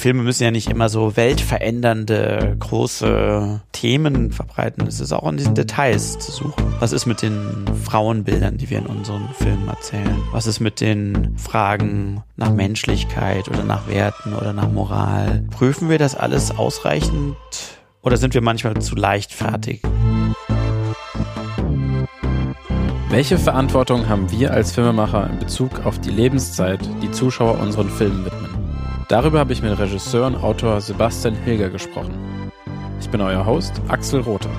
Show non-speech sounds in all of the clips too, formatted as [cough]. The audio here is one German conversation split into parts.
Filme müssen ja nicht immer so weltverändernde große Themen verbreiten. Es ist auch in diesen Details zu suchen. Was ist mit den Frauenbildern, die wir in unseren Filmen erzählen? Was ist mit den Fragen nach Menschlichkeit oder nach Werten oder nach Moral? Prüfen wir das alles ausreichend oder sind wir manchmal zu leichtfertig? Welche Verantwortung haben wir als Filmemacher in Bezug auf die Lebenszeit, die Zuschauer unseren Filmen widmen? Darüber habe ich mit Regisseur und Autor Sebastian Hilger gesprochen. Ich bin euer Host Axel Rother,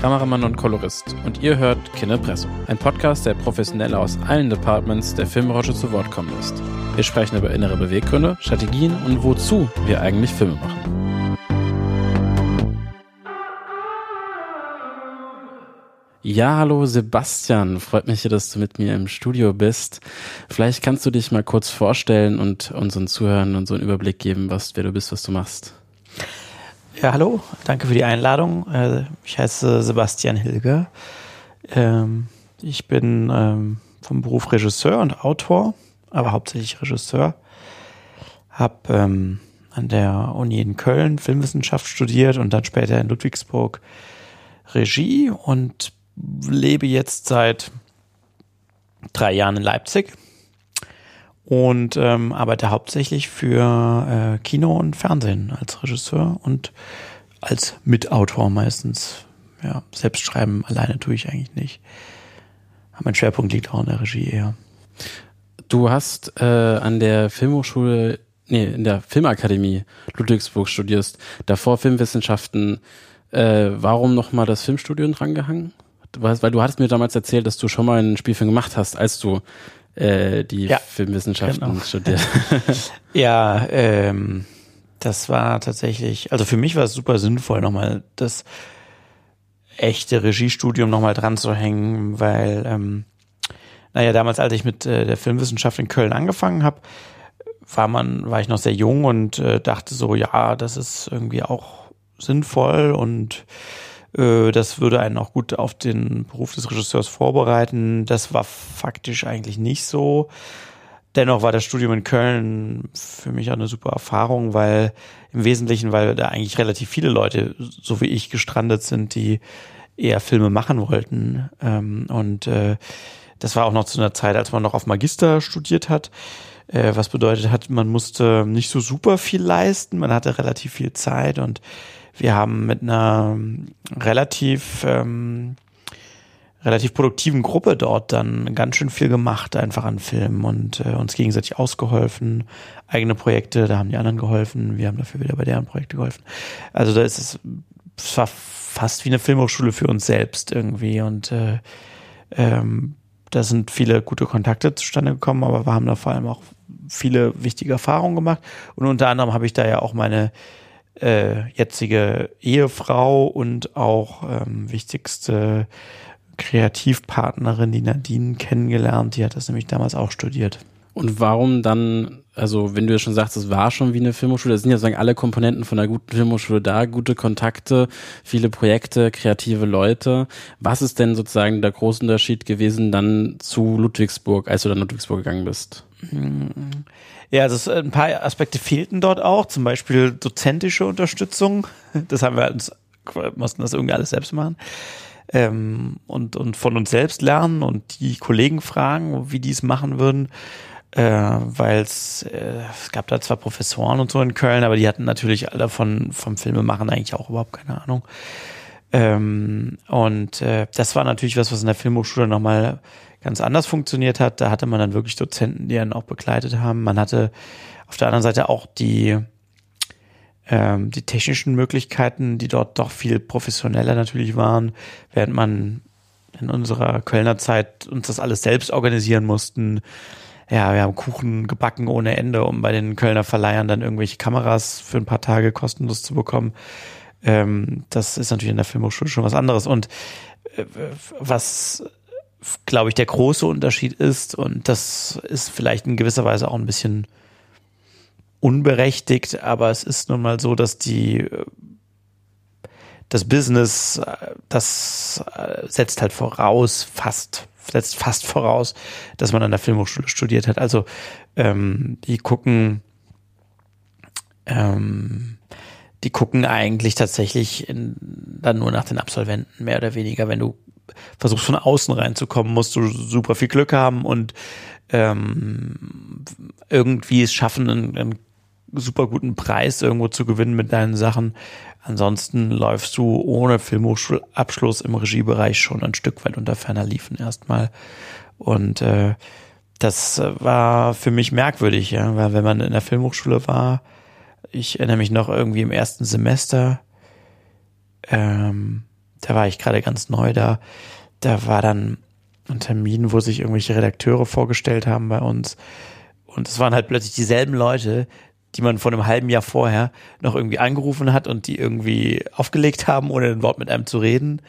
Kameramann und Kolorist und ihr hört Kinepresso, ein Podcast, der Professionelle aus allen Departments der Filmbranche zu Wort kommen lässt. Wir sprechen über innere Beweggründe, Strategien und wozu wir eigentlich Filme machen. Ja, hallo Sebastian. Freut mich, dass du mit mir im Studio bist. Vielleicht kannst du dich mal kurz vorstellen und unseren Zuhörern und so einen Überblick geben, was, wer du bist, was du machst. Ja, hallo. Danke für die Einladung. Äh, ich heiße Sebastian Hilger. Ähm, ich bin ähm, vom Beruf Regisseur und Autor, aber hauptsächlich Regisseur. Hab ähm, an der Uni in Köln Filmwissenschaft studiert und dann später in Ludwigsburg Regie und lebe jetzt seit drei Jahren in Leipzig und ähm, arbeite hauptsächlich für äh, Kino und Fernsehen als Regisseur und als Mitautor meistens. Ja, selbst schreiben alleine tue ich eigentlich nicht. Aber mein Schwerpunkt liegt auch in der Regie eher. Du hast äh, an der Filmhochschule, nee, in der Filmakademie Ludwigsburg studierst, davor Filmwissenschaften. Äh, warum nochmal das Filmstudium drangehangen? Weil du hattest mir damals erzählt, dass du schon mal einen Spielfilm gemacht hast, als du äh, die ja, Filmwissenschaften genau. studiert. [laughs] ja, ähm, das war tatsächlich, also für mich war es super sinnvoll, nochmal das echte Regiestudium nochmal dran zu hängen, weil, ähm, naja, damals, als ich mit äh, der Filmwissenschaft in Köln angefangen habe, war man, war ich noch sehr jung und äh, dachte so, ja, das ist irgendwie auch sinnvoll und das würde einen auch gut auf den Beruf des Regisseurs vorbereiten. Das war faktisch eigentlich nicht so. Dennoch war das Studium in Köln für mich auch eine super Erfahrung, weil im Wesentlichen, weil da eigentlich relativ viele Leute, so wie ich, gestrandet sind, die eher Filme machen wollten. Ähm, und äh, das war auch noch zu einer Zeit, als man noch auf Magister studiert hat, äh, was bedeutet hat, man musste nicht so super viel leisten, man hatte relativ viel Zeit und wir haben mit einer relativ ähm, relativ produktiven Gruppe dort dann ganz schön viel gemacht, einfach an Filmen und äh, uns gegenseitig ausgeholfen, eigene Projekte, da haben die anderen geholfen, wir haben dafür wieder bei deren Projekte geholfen. Also da ist es, war fast wie eine Filmhochschule für uns selbst irgendwie und äh, ähm, da sind viele gute Kontakte zustande gekommen, aber wir haben da vor allem auch viele wichtige Erfahrungen gemacht und unter anderem habe ich da ja auch meine äh, jetzige Ehefrau und auch ähm, wichtigste Kreativpartnerin, die Nadine, kennengelernt. Die hat das nämlich damals auch studiert. Und warum dann, also wenn du ja schon sagst, es war schon wie eine Filmhochschule, das sind ja sozusagen alle Komponenten von einer guten Filmhochschule da, gute Kontakte, viele Projekte, kreative Leute. Was ist denn sozusagen der große Unterschied gewesen dann zu Ludwigsburg, als du dann Ludwigsburg gegangen bist? Ja, also ein paar Aspekte fehlten dort auch, zum Beispiel dozentische Unterstützung. Das haben wir uns, mussten das irgendwie alles selbst machen. Ähm, und, und von uns selbst lernen und die Kollegen fragen, wie die es machen würden. Äh, weil es, äh, es gab da zwar Professoren und so in Köln, aber die hatten natürlich alle von, vom Filmemachen eigentlich auch überhaupt keine Ahnung. Ähm, und äh, das war natürlich was, was in der Filmhochschule nochmal ganz anders funktioniert hat. Da hatte man dann wirklich Dozenten, die einen auch begleitet haben. Man hatte auf der anderen Seite auch die, ähm, die technischen Möglichkeiten, die dort doch viel professioneller natürlich waren, während man in unserer Kölner Zeit uns das alles selbst organisieren mussten. Ja, wir haben Kuchen gebacken ohne Ende, um bei den Kölner Verleihern dann irgendwelche Kameras für ein paar Tage kostenlos zu bekommen. Ähm, das ist natürlich in der Filmhochschule schon was anderes. Und äh, was glaube ich, der große Unterschied ist, und das ist vielleicht in gewisser Weise auch ein bisschen unberechtigt, aber es ist nun mal so, dass die das Business, das setzt halt voraus, fast, setzt fast voraus, dass man an der Filmhochschule studiert hat. Also ähm, die gucken ähm, die gucken eigentlich tatsächlich in, dann nur nach den Absolventen, mehr oder weniger. Wenn du versuchst von außen reinzukommen, musst du super viel Glück haben und ähm, irgendwie es schaffen, einen, einen super guten Preis irgendwo zu gewinnen mit deinen Sachen. Ansonsten läufst du ohne Filmhochschulabschluss im Regiebereich schon ein Stück weit unter ferner Liefen erstmal. Und äh, das war für mich merkwürdig, ja, weil wenn man in der Filmhochschule war, ich erinnere mich noch irgendwie im ersten Semester, ähm, da war ich gerade ganz neu da, da war dann ein Termin, wo sich irgendwelche Redakteure vorgestellt haben bei uns. Und es waren halt plötzlich dieselben Leute, die man vor einem halben Jahr vorher noch irgendwie angerufen hat und die irgendwie aufgelegt haben, ohne ein Wort mit einem zu reden,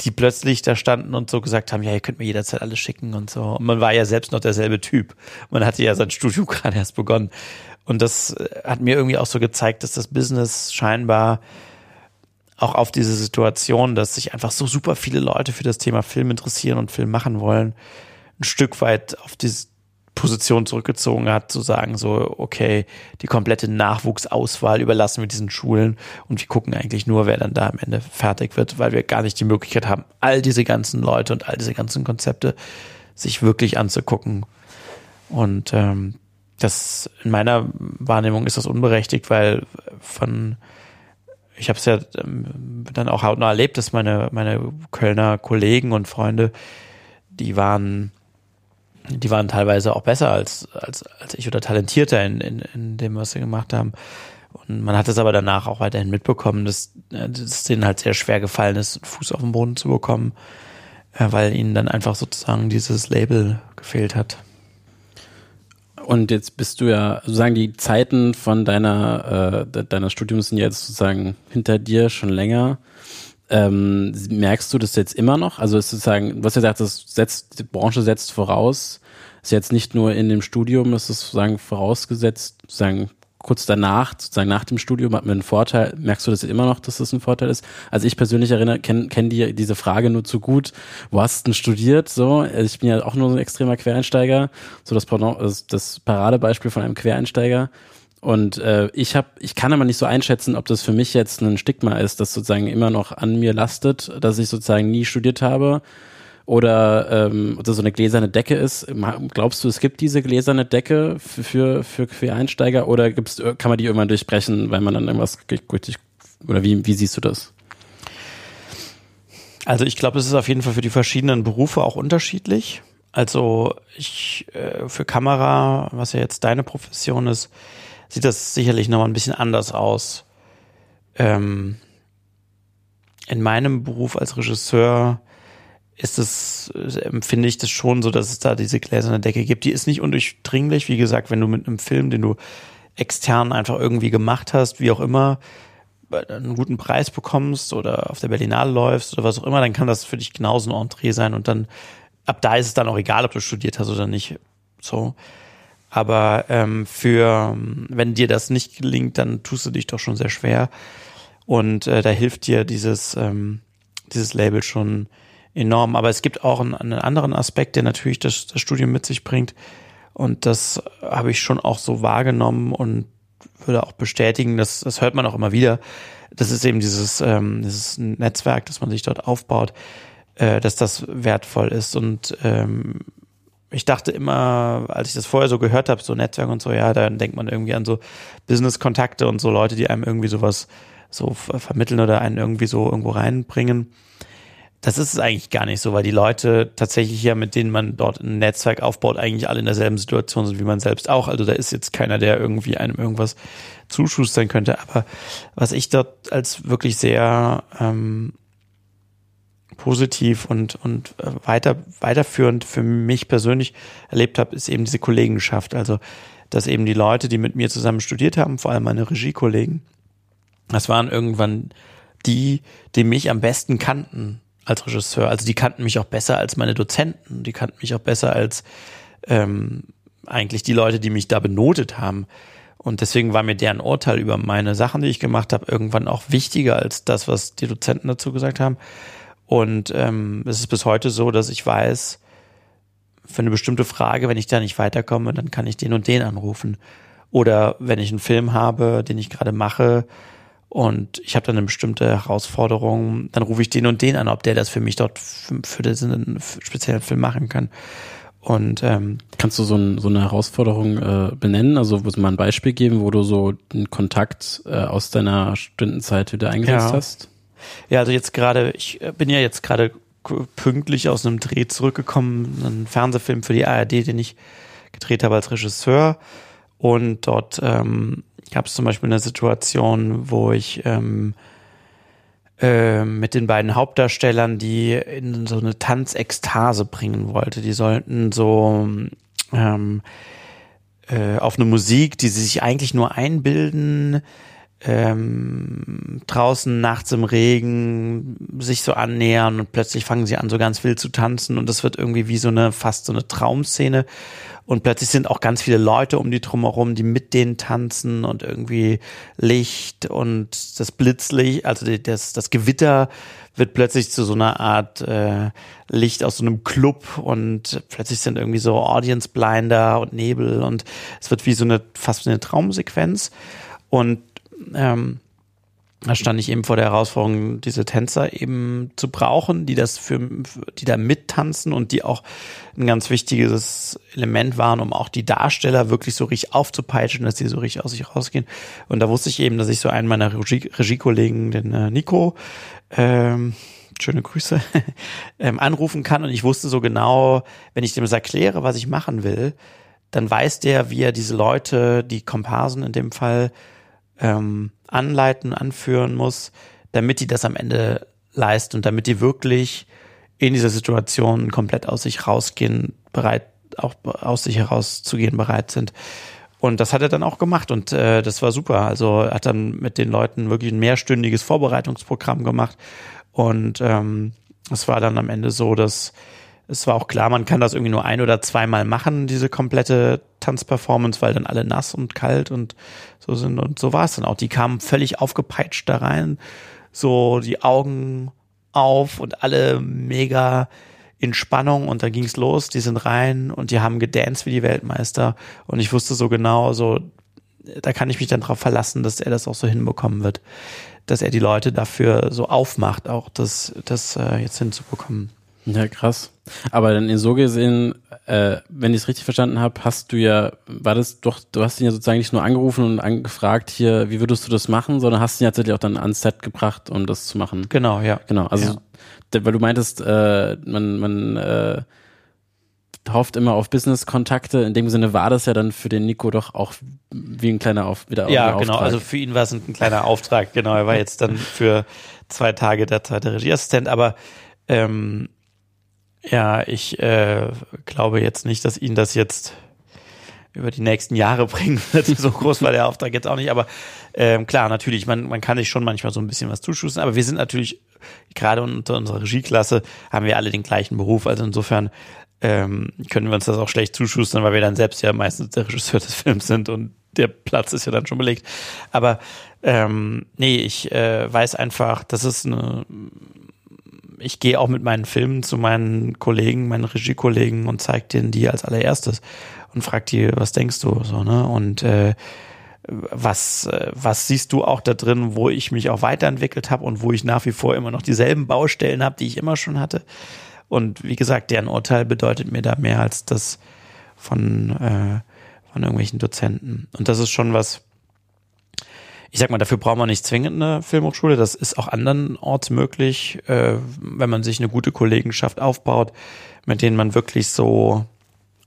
die plötzlich da standen und so gesagt haben, ja, ihr könnt mir jederzeit alles schicken und so. Und man war ja selbst noch derselbe Typ. Man hatte ja sein Studio [laughs] gerade erst begonnen. Und das äh, hat mir irgendwie auch so gezeigt, dass das Business scheinbar auch auf diese Situation, dass sich einfach so super viele Leute für das Thema Film interessieren und Film machen wollen, ein Stück weit auf diese Position zurückgezogen hat, zu sagen so, okay, die komplette Nachwuchsauswahl überlassen wir diesen Schulen und wir gucken eigentlich nur, wer dann da am Ende fertig wird, weil wir gar nicht die Möglichkeit haben, all diese ganzen Leute und all diese ganzen Konzepte sich wirklich anzugucken. Und ähm, das in meiner Wahrnehmung ist das unberechtigt, weil von ich habe es ja ähm, dann auch hautnah erlebt, dass meine meine Kölner Kollegen und Freunde, die waren die waren teilweise auch besser als als als ich oder talentierter in, in, in dem, was sie gemacht haben. Und man hat es aber danach auch weiterhin mitbekommen, dass, äh, dass es denen halt sehr schwer gefallen ist, Fuß auf den Boden zu bekommen, äh, weil ihnen dann einfach sozusagen dieses Label gefehlt hat. Und jetzt bist du ja, sozusagen die Zeiten von deiner, äh, deiner Studiums sind jetzt sozusagen hinter dir schon länger. Ähm, merkst du das jetzt immer noch? Also ist sozusagen, was ihr sagt, das setzt, die Branche setzt voraus, ist jetzt nicht nur in dem Studium, ist es sozusagen vorausgesetzt, sozusagen kurz danach, sozusagen nach dem Studium, hat man einen Vorteil. Merkst du das immer noch, dass das ein Vorteil ist? Also ich persönlich erinnere, kenne kenn die, diese Frage nur zu gut. Wo hast du denn studiert? So, also ich bin ja auch nur so ein extremer Quereinsteiger. So das, das Paradebeispiel von einem Quereinsteiger. Und äh, ich habe, ich kann aber nicht so einschätzen, ob das für mich jetzt ein Stigma ist, das sozusagen immer noch an mir lastet, dass ich sozusagen nie studiert habe oder ähm, das so eine gläserne Decke ist. Glaubst du, es gibt diese gläserne Decke für, für, Quereinsteiger oder gibt's, kann man die irgendwann durchbrechen, weil man dann irgendwas richtig, oder wie, wie siehst du das? Also ich glaube, es ist auf jeden Fall für die verschiedenen Berufe auch unterschiedlich. Also ich äh, für Kamera, was ja jetzt deine Profession ist, sieht das sicherlich nochmal ein bisschen anders aus. Ähm, in meinem Beruf als Regisseur ist es, empfinde ich das schon so, dass es da diese gläserne Decke gibt. Die ist nicht undurchdringlich. Wie gesagt, wenn du mit einem Film, den du extern einfach irgendwie gemacht hast, wie auch immer, einen guten Preis bekommst oder auf der Berlinale läufst oder was auch immer, dann kann das für dich genauso ein Entree sein und dann ab da ist es dann auch egal, ob du studiert hast oder nicht. So. Aber ähm, für wenn dir das nicht gelingt, dann tust du dich doch schon sehr schwer. Und äh, da hilft dir dieses, ähm, dieses Label schon enorm. Aber es gibt auch einen, einen anderen Aspekt, der natürlich das, das Studium mit sich bringt. Und das habe ich schon auch so wahrgenommen und würde auch bestätigen, dass das hört man auch immer wieder. Das ist eben dieses, ähm, dieses Netzwerk, das man sich dort aufbaut, äh, dass das wertvoll ist. Und ähm, ich dachte immer, als ich das vorher so gehört habe, so Netzwerk und so, ja, dann denkt man irgendwie an so Business-Kontakte und so Leute, die einem irgendwie sowas so vermitteln oder einen irgendwie so irgendwo reinbringen das ist es eigentlich gar nicht so, weil die Leute tatsächlich ja, mit denen man dort ein Netzwerk aufbaut, eigentlich alle in derselben Situation sind wie man selbst auch. Also da ist jetzt keiner, der irgendwie einem irgendwas zuschustern könnte. Aber was ich dort als wirklich sehr ähm, positiv und, und äh, weiter, weiterführend für mich persönlich erlebt habe, ist eben diese Kollegenschaft. Also, dass eben die Leute, die mit mir zusammen studiert haben, vor allem meine Regiekollegen, das waren irgendwann die, die mich am besten kannten als Regisseur. Also die kannten mich auch besser als meine Dozenten, die kannten mich auch besser als ähm, eigentlich die Leute, die mich da benotet haben. Und deswegen war mir deren Urteil über meine Sachen, die ich gemacht habe, irgendwann auch wichtiger als das, was die Dozenten dazu gesagt haben. Und ähm, es ist bis heute so, dass ich weiß, für eine bestimmte Frage, wenn ich da nicht weiterkomme, dann kann ich den und den anrufen. Oder wenn ich einen Film habe, den ich gerade mache und ich habe dann eine bestimmte Herausforderung, dann rufe ich den und den an, ob der das für mich dort für, für diesen speziellen Film machen kann. Und ähm, kannst du so, ein, so eine Herausforderung äh, benennen? Also wo mal ein Beispiel geben, wo du so einen Kontakt äh, aus deiner Stundenzeit wieder eingesetzt Ja. hast? Ja, also jetzt gerade, ich äh, bin ja jetzt gerade pünktlich aus einem Dreh zurückgekommen, einen Fernsehfilm für die ARD, den ich gedreht habe als Regisseur. Und dort ähm, gab es zum Beispiel eine Situation, wo ich ähm, äh, mit den beiden Hauptdarstellern, die in so eine Tanzekstase bringen wollte. Die sollten so ähm, äh, auf eine Musik, die sie sich eigentlich nur einbilden, ähm, draußen nachts im Regen sich so annähern und plötzlich fangen sie an, so ganz wild zu tanzen und das wird irgendwie wie so eine, fast so eine Traumszene und plötzlich sind auch ganz viele Leute um die drumherum, die mit denen tanzen und irgendwie Licht und das Blitzlicht, also das, das Gewitter wird plötzlich zu so einer Art äh, Licht aus so einem Club und plötzlich sind irgendwie so Audience Blinder und Nebel und es wird wie so eine fast eine Traumsequenz. Und ähm, da stand ich eben vor der Herausforderung, diese Tänzer eben zu brauchen, die das für, die da mittanzen und die auch ein ganz wichtiges Element waren, um auch die Darsteller wirklich so richtig aufzupeitschen, dass die so richtig aus sich rausgehen. Und da wusste ich eben, dass ich so einen meiner Regie Regiekollegen, den äh, Nico, ähm, schöne Grüße, [laughs] ähm, anrufen kann. Und ich wusste so genau, wenn ich dem das erkläre, was ich machen will, dann weiß der, wie er diese Leute, die Komparsen in dem Fall, ähm, anleiten, anführen muss, damit die das am Ende leisten und damit die wirklich in dieser Situation komplett aus sich rausgehen, bereit, auch aus sich herauszugehen, bereit sind. Und das hat er dann auch gemacht und äh, das war super. Also er hat dann mit den Leuten wirklich ein mehrstündiges Vorbereitungsprogramm gemacht und ähm, es war dann am Ende so, dass es war auch klar, man kann das irgendwie nur ein oder zweimal machen, diese komplette Tanzperformance, weil dann alle nass und kalt und so sind. Und so war es dann auch. Die kamen völlig aufgepeitscht da rein, so die Augen auf und alle mega in Spannung und dann ging's los, die sind rein und die haben gedanced wie die Weltmeister und ich wusste so genau, so da kann ich mich dann drauf verlassen, dass er das auch so hinbekommen wird, dass er die Leute dafür so aufmacht, auch das, das äh, jetzt hinzubekommen. Ja, krass. Aber dann so gesehen, äh, wenn ich es richtig verstanden habe, hast du ja, war das doch, du hast ihn ja sozusagen nicht nur angerufen und angefragt hier, wie würdest du das machen, sondern hast ihn ja tatsächlich auch dann ans Set gebracht, um das zu machen. Genau, ja. Genau, also Ja. weil du meintest, äh, man, man äh, hofft immer auf Business-Kontakte. In dem Sinne war das ja dann für den Nico doch auch wie ein kleiner auf wieder Ja, Auftrag. genau. Also für ihn war es ein, ein kleiner Auftrag. Genau, er war jetzt dann für zwei Tage der zweite Regieassistent. Aber ähm, ja, ich äh, glaube jetzt nicht, dass ihn das jetzt über die nächsten Jahre [laughs] bringen wird. So groß war der Auftrag jetzt auch nicht. Aber ähm, klar, natürlich, man, man kann sich schon manchmal so ein bisschen was zuschussen. Aber wir sind natürlich, gerade unter unserer Regieklasse, haben wir alle den gleichen Beruf. Also insofern ähm, können wir uns das auch schlecht zuschustern, weil wir dann selbst ja meistens der Regisseur des Films sind und der Platz ist ja dann schon belegt. Aber ähm, nee, ich äh, weiß einfach, das ist eine. Ich gehe auch mit meinen Filmen zu meinen Kollegen, meinen Regiekollegen und zeig denen die als allererstes und frag die, was denkst du so, ne? Und äh, was, äh, was siehst du auch da drin, wo ich mich auch weiterentwickelt habe und wo ich nach wie vor immer noch dieselben Baustellen habe, die ich immer schon hatte? Und wie gesagt, deren Urteil bedeutet mir da mehr als das von, äh, von irgendwelchen Dozenten. Und das ist schon was, ich sag mal, dafür braucht man nicht zwingend eine Filmhochschule. Das ist auch andernorts möglich, äh, wenn man sich eine gute Kollegenschaft aufbaut, mit denen man wirklich so,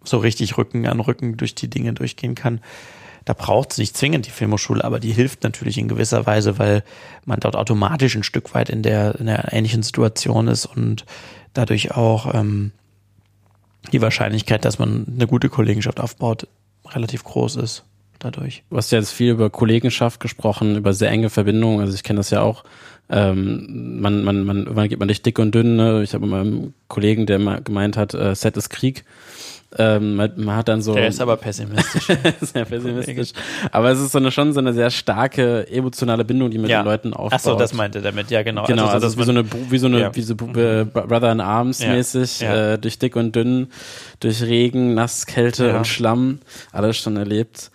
so richtig Rücken an Rücken durch die Dinge durchgehen kann. Da braucht es nicht zwingend die Filmhochschule, aber die hilft natürlich in gewisser Weise, weil man dort automatisch ein Stück weit in der, in der ähnlichen Situation ist und dadurch auch ähm, die Wahrscheinlichkeit, dass man eine gute Kollegenschaft aufbaut, relativ groß ist dadurch. Du hast ja jetzt viel über Kollegenschaft gesprochen, über sehr enge Verbindungen. Also ich kenne das ja auch. Ähm, man, man, man, irgendwann geht man durch dick und dünn. Ne? Ich habe mit meinem Kollegen, der mal gemeint hat, äh, Set ist Krieg. Ähm, man, man hat dann so. Der ist aber pessimistisch. [laughs] sehr pessimistisch. Aber es ist so eine, schon so eine sehr starke emotionale Bindung, die mit den Leuten aufbaut. Ach so, das meinte er damit, ja genau. Genau, also, dass wie so man- eine, wie so eine, Ja. wie so äh, Brother in Arms Ja. mäßig, Ja. Äh, durch dick und dünn, durch Regen, Nass, Kälte Ja. und Schlamm, alles schon erlebt.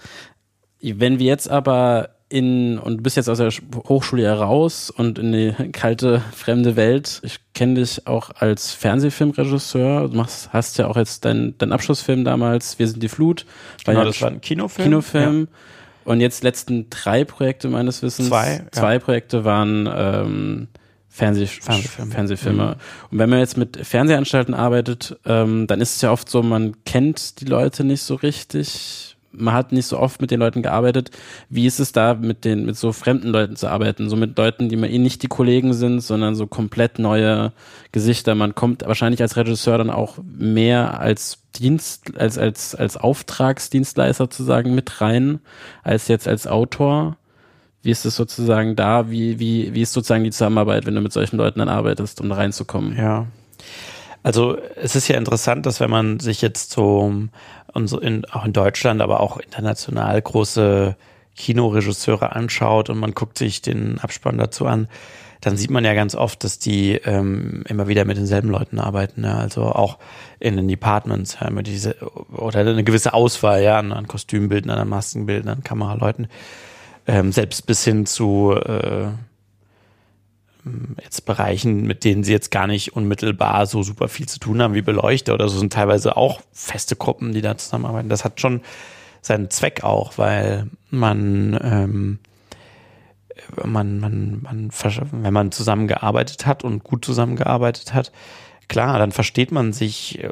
Wenn wir jetzt aber in, und du bist jetzt aus der Hochschule heraus und in die kalte, fremde Welt. Ich kenne dich auch als Fernsehfilmregisseur. Du machst, hast ja auch jetzt deinen dein Abschlussfilm damals, Wir sind die Flut. Genau, ja das war ein Kinofilm. Kinofilm. Ja. Und jetzt letzten drei Projekte meines Wissens. Zwei. Zwei ja. Projekte waren ähm, Fernseh Fernsehfilme. Fernsehfilme. Mhm. Und wenn man jetzt mit Fernsehanstalten arbeitet, ähm, dann ist es ja oft so, man kennt die Leute nicht so richtig man hat nicht so oft mit den Leuten gearbeitet. Wie ist es da, mit den, mit so fremden Leuten zu arbeiten? So mit Leuten, die man eh nicht die Kollegen sind, sondern so komplett neue Gesichter. Man kommt wahrscheinlich als Regisseur dann auch mehr als Dienst, als, als, als Auftragsdienstleister sozusagen mit rein, als jetzt als Autor. Wie ist es sozusagen da? Wie, wie, wie ist sozusagen die Zusammenarbeit, wenn du mit solchen Leuten dann arbeitest, um da reinzukommen? Ja. Also es ist ja interessant, dass wenn man sich jetzt so in, auch in Deutschland, aber auch international große Kinoregisseure anschaut und man guckt sich den Abspann dazu an, dann sieht man ja ganz oft, dass die ähm, immer wieder mit denselben Leuten arbeiten. Ja? Also auch in den Departments, ja, immer diese, oder eine gewisse Auswahl ja, an, an Kostümbildern, an Maskenbildern, an Kameraleuten. Ähm, selbst bis hin zu äh, jetzt Bereichen, mit denen sie jetzt gar nicht unmittelbar so super viel zu tun haben wie Beleuchter oder so, sind teilweise auch feste Gruppen, die da zusammenarbeiten. Das hat schon seinen Zweck auch, weil man, ähm, man, man, man, wenn man zusammengearbeitet hat und gut zusammengearbeitet hat, klar, dann versteht man sich äh,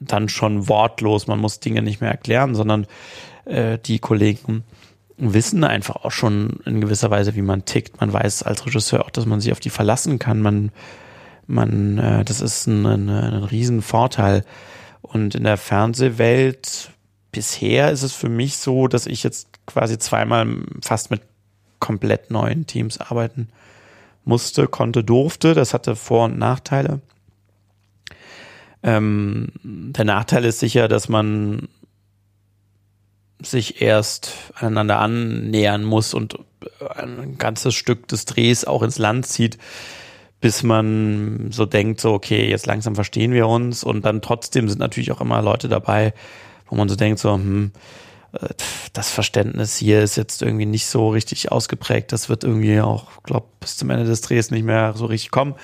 dann schon wortlos. Man muss Dinge nicht mehr erklären, sondern äh, die Kollegen wissen einfach auch schon in gewisser Weise, wie man tickt. Man weiß als Regisseur auch, dass man sich auf die verlassen kann. Man, man, äh, das ist ein, ein, ein Riesenvorteil. Und in der Fernsehwelt bisher ist es für mich so, dass ich jetzt quasi zweimal fast mit komplett neuen Teams arbeiten musste, konnte, durfte. Das hatte Vor- und Nachteile. Ähm, der Nachteil ist sicher, dass man sich erst aneinander annähern muss und ein ganzes Stück des Drehs auch ins Land zieht, bis man so denkt, so, okay, jetzt langsam verstehen wir uns und dann trotzdem sind natürlich auch immer Leute dabei, wo man so denkt, so, hm, äh, das Verständnis hier ist jetzt irgendwie nicht so richtig ausgeprägt. Das wird irgendwie auch, glaube bis zum Ende des Drehs nicht mehr so richtig kommen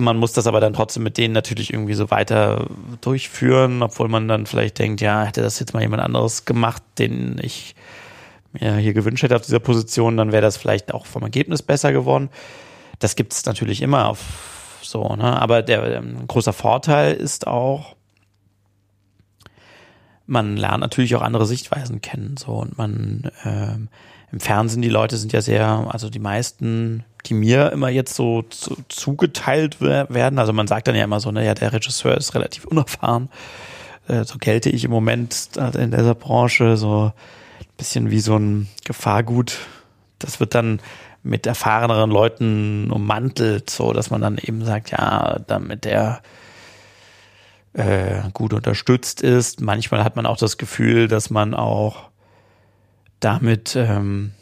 man muss das aber dann trotzdem mit denen natürlich irgendwie so weiter durchführen, obwohl man dann vielleicht denkt, ja, hätte das jetzt mal jemand anderes gemacht, den ich mir hier gewünscht hätte auf dieser Position, dann wäre das vielleicht auch vom Ergebnis besser geworden. Das gibt es natürlich immer auf so, ne? Aber der ähm, großer Vorteil ist auch, man lernt natürlich auch andere Sichtweisen kennen, so und man ähm, im Fernsehen die Leute sind ja sehr, also die meisten die mir immer jetzt so zu, zugeteilt werden. Also man sagt dann ja immer so, naja, der Regisseur ist relativ unerfahren. Äh, so gelte ich im Moment in dieser Branche so ein bisschen wie so ein Gefahrgut. Das wird dann mit erfahreneren Leuten ummantelt, so dass man dann eben sagt, ja, damit der äh, gut unterstützt ist. Manchmal hat man auch das Gefühl, dass man auch damit ähm,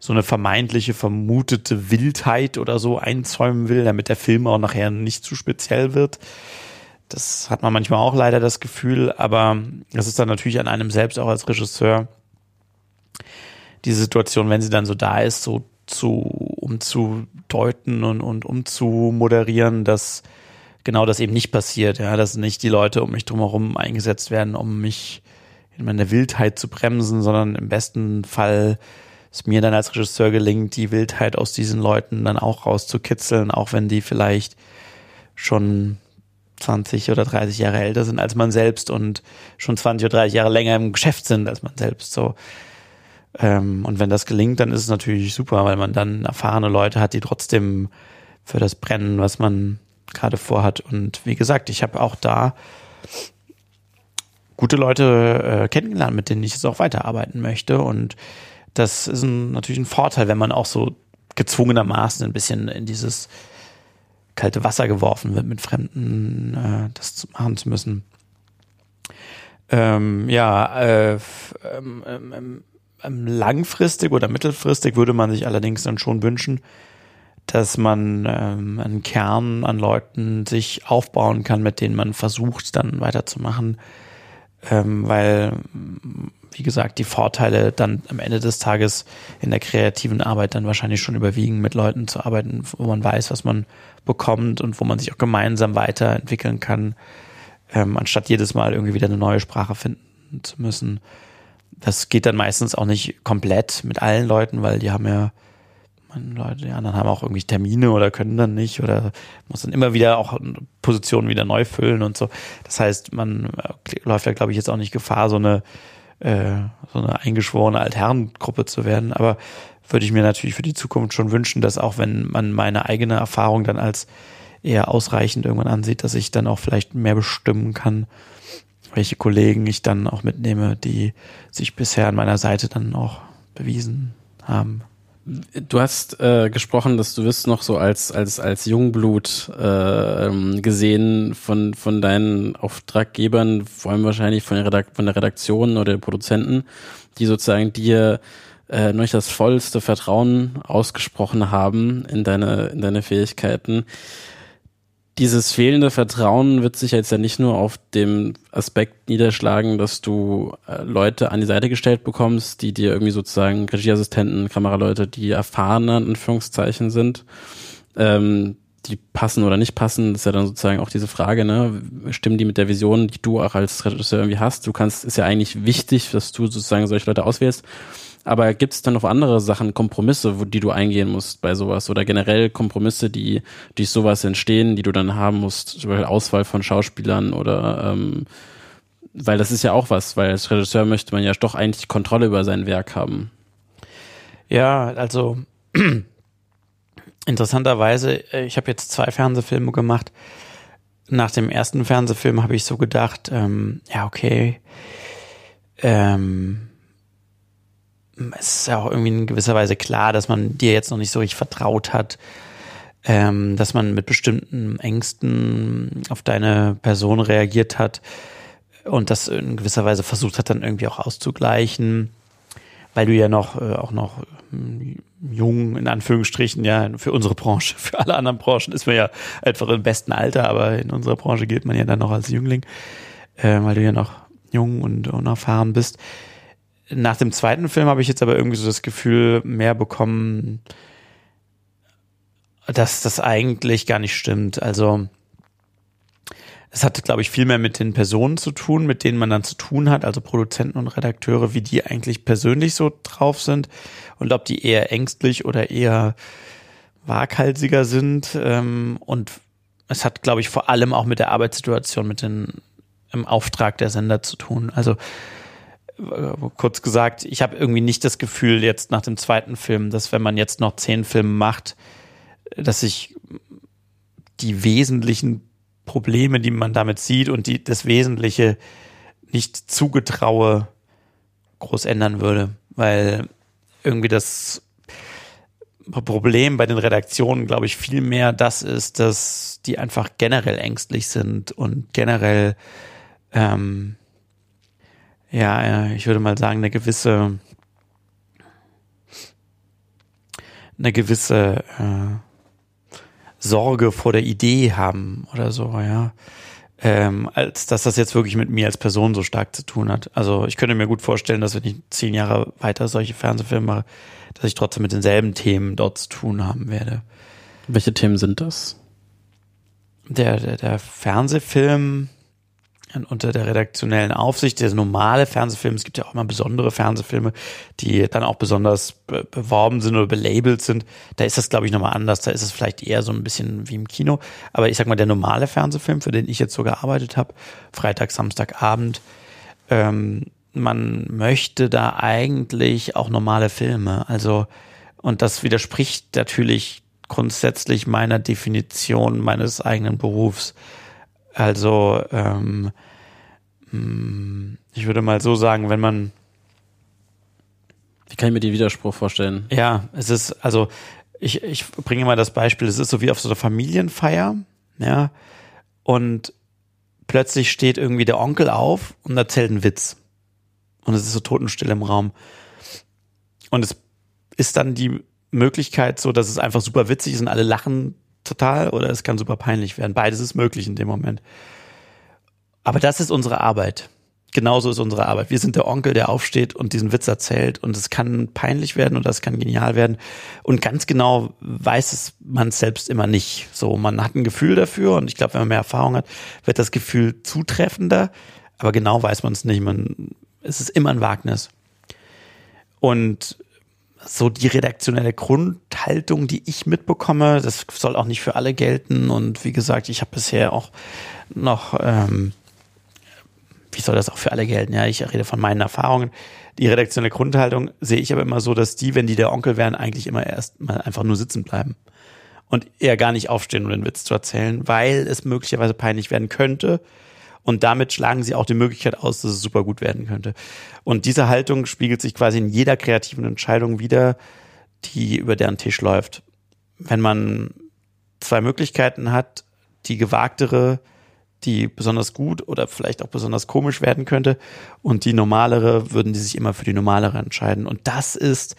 so eine vermeintliche vermutete Wildheit oder so einzäumen will, damit der Film auch nachher nicht zu speziell wird. Das hat man manchmal auch leider das Gefühl, aber das ist dann natürlich an einem selbst auch als Regisseur diese Situation, wenn sie dann so da ist, so zu umzudeuten und, und umzumoderieren, dass genau das eben nicht passiert, ja, dass nicht die Leute um mich drumherum eingesetzt werden, um mich in meiner Wildheit zu bremsen, sondern im besten Fall es mir dann als Regisseur gelingt, die Wildheit aus diesen Leuten dann auch rauszukitzeln, auch wenn die vielleicht schon 20 oder 30 Jahre älter sind als man selbst und schon 20 oder 30 Jahre länger im Geschäft sind als man selbst. So. Ähm, und wenn das gelingt, dann ist es natürlich super, weil man dann erfahrene Leute hat, die trotzdem für das brennen, was man gerade vorhat. Und wie gesagt, ich habe auch da gute Leute äh, kennengelernt, mit denen ich jetzt auch weiterarbeiten möchte. Und das ist ein, natürlich ein Vorteil, wenn man auch so gezwungenermaßen ein bisschen in dieses kalte Wasser geworfen wird, mit Fremden äh, das machen zu müssen. Ähm, ja, äh, ähm, ähm, ähm, langfristig oder mittelfristig würde man sich allerdings dann schon wünschen, dass man ähm, einen Kern an Leuten sich aufbauen kann, mit denen man versucht, dann weiterzumachen, ähm, weil, wie gesagt, die Vorteile dann am Ende des Tages in der kreativen Arbeit dann wahrscheinlich schon überwiegen, mit Leuten zu arbeiten, wo man weiß, was man bekommt und wo man sich auch gemeinsam weiterentwickeln kann, ähm, anstatt jedes Mal irgendwie wieder eine neue Sprache finden zu müssen. Das geht dann meistens auch nicht komplett mit allen Leuten, weil die haben ja meine Leute, die anderen haben auch irgendwie Termine oder können dann nicht oder muss dann immer wieder auch Positionen wieder neu füllen und so. Das heißt, man äh, läuft ja, glaube ich, jetzt auch nicht Gefahr, so eine, äh, so eine eingeschworene Altherrengruppe zu werden. Aber würde ich mir natürlich für die Zukunft schon wünschen, dass auch wenn man meine eigene Erfahrung dann als eher ausreichend irgendwann ansieht, dass ich dann auch vielleicht mehr bestimmen kann, welche Kollegen ich dann auch mitnehme, die sich bisher an meiner Seite dann auch bewiesen haben. Du hast äh, gesprochen, dass du wirst noch so als als als Jungblut äh, ähm, gesehen von von deinen Auftraggebern, vor allem wahrscheinlich von der, Redak von der Redaktion oder der Produzenten, die sozusagen dir äh, noch das vollste Vertrauen ausgesprochen haben in deine in deine Fähigkeiten dieses fehlende Vertrauen wird sich jetzt ja nicht nur auf dem Aspekt niederschlagen, dass du äh, Leute an die Seite gestellt bekommst, die dir irgendwie sozusagen Regieassistenten, Kameraleute, die erfahrener in Anführungszeichen sind, ähm, die passen oder nicht passen, das ist ja dann sozusagen auch diese Frage, ne? Stimmen die mit der Vision, die du auch als Regisseur irgendwie hast? Du kannst, ist ja eigentlich wichtig, dass du sozusagen solche Leute auswählst. Aber gibt es dann noch andere Sachen, Kompromisse, wo, die du eingehen musst bei sowas? Oder generell Kompromisse, die durch sowas entstehen, die du dann haben musst, zum Beispiel Auswahl von Schauspielern oder ähm, weil das ist ja auch was, weil als Regisseur möchte man ja doch eigentlich Kontrolle über sein Werk haben. Ja, also [clears throat] interessanterweise, äh, ich habe jetzt zwei Fernsehfilme gemacht. Nach dem ersten Fernsehfilm habe ich so gedacht, ähm, ja, okay, ähm, es ist ja auch irgendwie in gewisser Weise klar, dass man dir jetzt noch nicht so richtig vertraut hat, ähm, dass man mit bestimmten Ängsten auf deine Person reagiert hat und das in gewisser Weise versucht hat, dann irgendwie auch auszugleichen, weil du ja noch äh, auch noch äh, jung in Anführungsstrichen ja für unsere Branche, für alle anderen Branchen ist man ja einfach im besten Alter, aber in unserer Branche gilt man ja dann noch als Jüngling, äh, weil du ja noch jung und unerfahren bist nach dem zweiten Film habe ich jetzt aber irgendwie so das Gefühl mehr bekommen, dass das eigentlich gar nicht stimmt. Also es hat, glaube ich, viel mehr mit den Personen zu tun, mit denen man dann zu tun hat, also Produzenten und Redakteure, wie die eigentlich persönlich so drauf sind und ob die eher ängstlich oder eher waghalsiger sind. Ähm, und es hat, glaube ich, vor allem auch mit der Arbeitssituation, mit den im Auftrag der Sender zu tun. Also kurz gesagt, ich habe irgendwie nicht das Gefühl jetzt nach dem zweiten Film, dass wenn man jetzt noch zehn Filme macht, dass sich die wesentlichen Probleme, die man damit sieht und die, das Wesentliche nicht zugetraue, groß ändern würde, weil irgendwie das Problem bei den Redaktionen, glaube ich, viel mehr das ist, dass die einfach generell ängstlich sind und generell ähm, ja, ich würde mal sagen, eine gewisse, eine gewisse äh, Sorge vor der Idee haben oder so, ja. Ähm, als dass das jetzt wirklich mit mir als Person so stark zu tun hat. Also ich könnte mir gut vorstellen, dass wenn ich zehn Jahre weiter solche Fernsehfilme mache, dass ich trotzdem mit denselben Themen dort zu tun haben werde. Welche Themen sind das? Der, der, der Fernsehfilm, unter der redaktionellen Aufsicht. Der normale Fernsehfilm, es gibt ja auch immer besondere Fernsehfilme, die dann auch besonders be beworben sind oder belabelt sind. Da ist das, glaube ich, nochmal anders. Da ist es vielleicht eher so ein bisschen wie im Kino. Aber ich sag mal, der normale Fernsehfilm, für den ich jetzt so gearbeitet habe, Freitag, Samstagabend, ähm, man möchte da eigentlich auch normale Filme. Also, und das widerspricht natürlich grundsätzlich meiner Definition meines eigenen Berufs. Also ähm, hm, ich würde mal so sagen, wenn man wie kann ich mir den Widerspruch vorstellen? Ja, es ist, also ich, ich bringe mal das Beispiel, es ist so wie auf so einer Familienfeier, ja, und plötzlich steht irgendwie der Onkel auf und erzählt einen Witz. Und es ist so totenstill im Raum. Und es ist dann die Möglichkeit so, dass es einfach super witzig ist und alle lachen total oder es kann super peinlich werden. Beides ist möglich in dem Moment. Aber das ist unsere Arbeit. genauso ist unsere Arbeit. Wir sind der Onkel, der aufsteht und diesen Witz erzählt und es kann peinlich werden und das kann genial werden. Und ganz genau weiß es man selbst immer nicht. So, man hat ein Gefühl dafür und ich glaube, wenn man mehr Erfahrung hat, wird das Gefühl zutreffender. Aber genau weiß man es nicht. Man, es ist immer ein Wagnis. Und so die redaktionelle Grundhaltung, die ich mitbekomme, das soll auch nicht für alle gelten. Und wie gesagt, ich habe bisher auch noch, ähm, wie soll das auch für alle gelten? Ja, ich rede von meinen Erfahrungen. Die redaktionelle Grundhaltung sehe ich aber immer so, dass die, wenn die der Onkel wären, eigentlich immer erst mal einfach nur sitzen bleiben und eher gar nicht aufstehen, um den Witz zu erzählen, weil es möglicherweise peinlich werden könnte. Und damit schlagen sie auch die Möglichkeit aus, dass es super gut werden könnte. Und diese Haltung spiegelt sich quasi in jeder kreativen Entscheidung wieder, die über deren Tisch läuft. Wenn man zwei Möglichkeiten hat, die gewagtere, die besonders gut oder vielleicht auch besonders komisch werden könnte und die normalere, würden die sich immer für die normalere entscheiden. Und das ist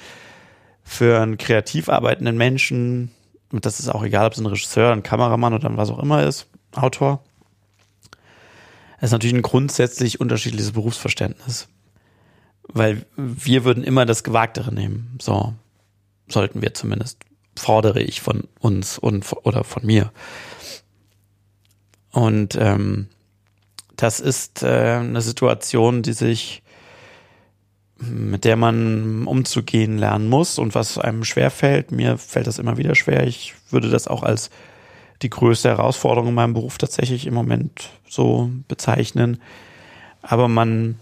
für einen kreativ arbeitenden Menschen und das ist auch egal, ob es ein Regisseur, ein Kameramann oder was auch immer ist, Autor, ist natürlich ein grundsätzlich unterschiedliches Berufsverständnis. Weil wir würden immer das Gewagtere nehmen. So sollten wir zumindest. Fordere ich von uns und oder von mir. Und ähm, das ist äh, eine Situation, die sich mit der man umzugehen lernen muss und was einem schwer fällt. Mir fällt das immer wieder schwer. Ich würde das auch als die größte Herausforderung in meinem Beruf tatsächlich im Moment so bezeichnen. Aber man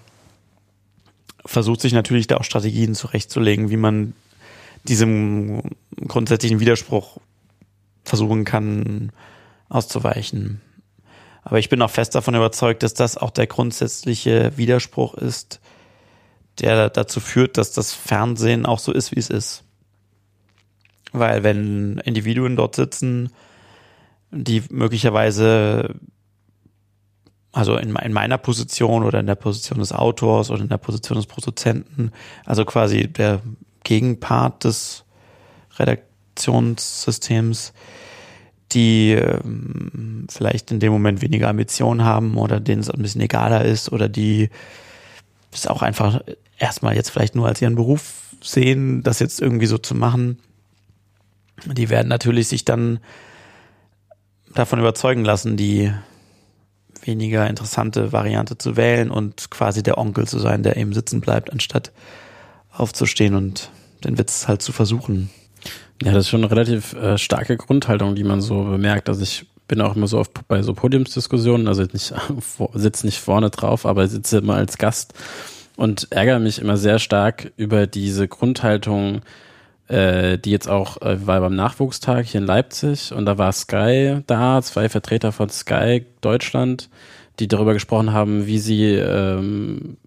versucht sich natürlich da auch Strategien zurechtzulegen, wie man diesem grundsätzlichen Widerspruch versuchen kann auszuweichen. Aber ich bin auch fest davon überzeugt, dass das auch der grundsätzliche Widerspruch ist, der dazu führt, dass das Fernsehen auch so ist, wie es ist. Weil wenn Individuen dort sitzen, die möglicherweise, also in, in meiner Position oder in der Position des Autors oder in der Position des Produzenten, also quasi der Gegenpart des Redaktionssystems, die ähm, vielleicht in dem Moment weniger Ambitionen haben oder denen es ein bisschen egaler ist oder die es auch einfach erstmal jetzt vielleicht nur als ihren Beruf sehen, das jetzt irgendwie so zu machen. Die werden natürlich sich dann davon überzeugen lassen, die weniger interessante Variante zu wählen und quasi der Onkel zu sein, der eben sitzen bleibt, anstatt aufzustehen und den Witz halt zu versuchen. Ja, das ist schon eine relativ äh, starke Grundhaltung, die man so bemerkt. Also ich bin auch immer so oft bei so Podiumsdiskussionen, also nicht [laughs] sitze nicht vorne drauf, aber sitze immer als Gast und ärgere mich immer sehr stark über diese Grundhaltung, äh, die jetzt auch äh, war beim Nachwuchstag hier in Leipzig und da war Sky da, zwei Vertreter von Sky Deutschland, die darüber gesprochen haben, wie sie ähm,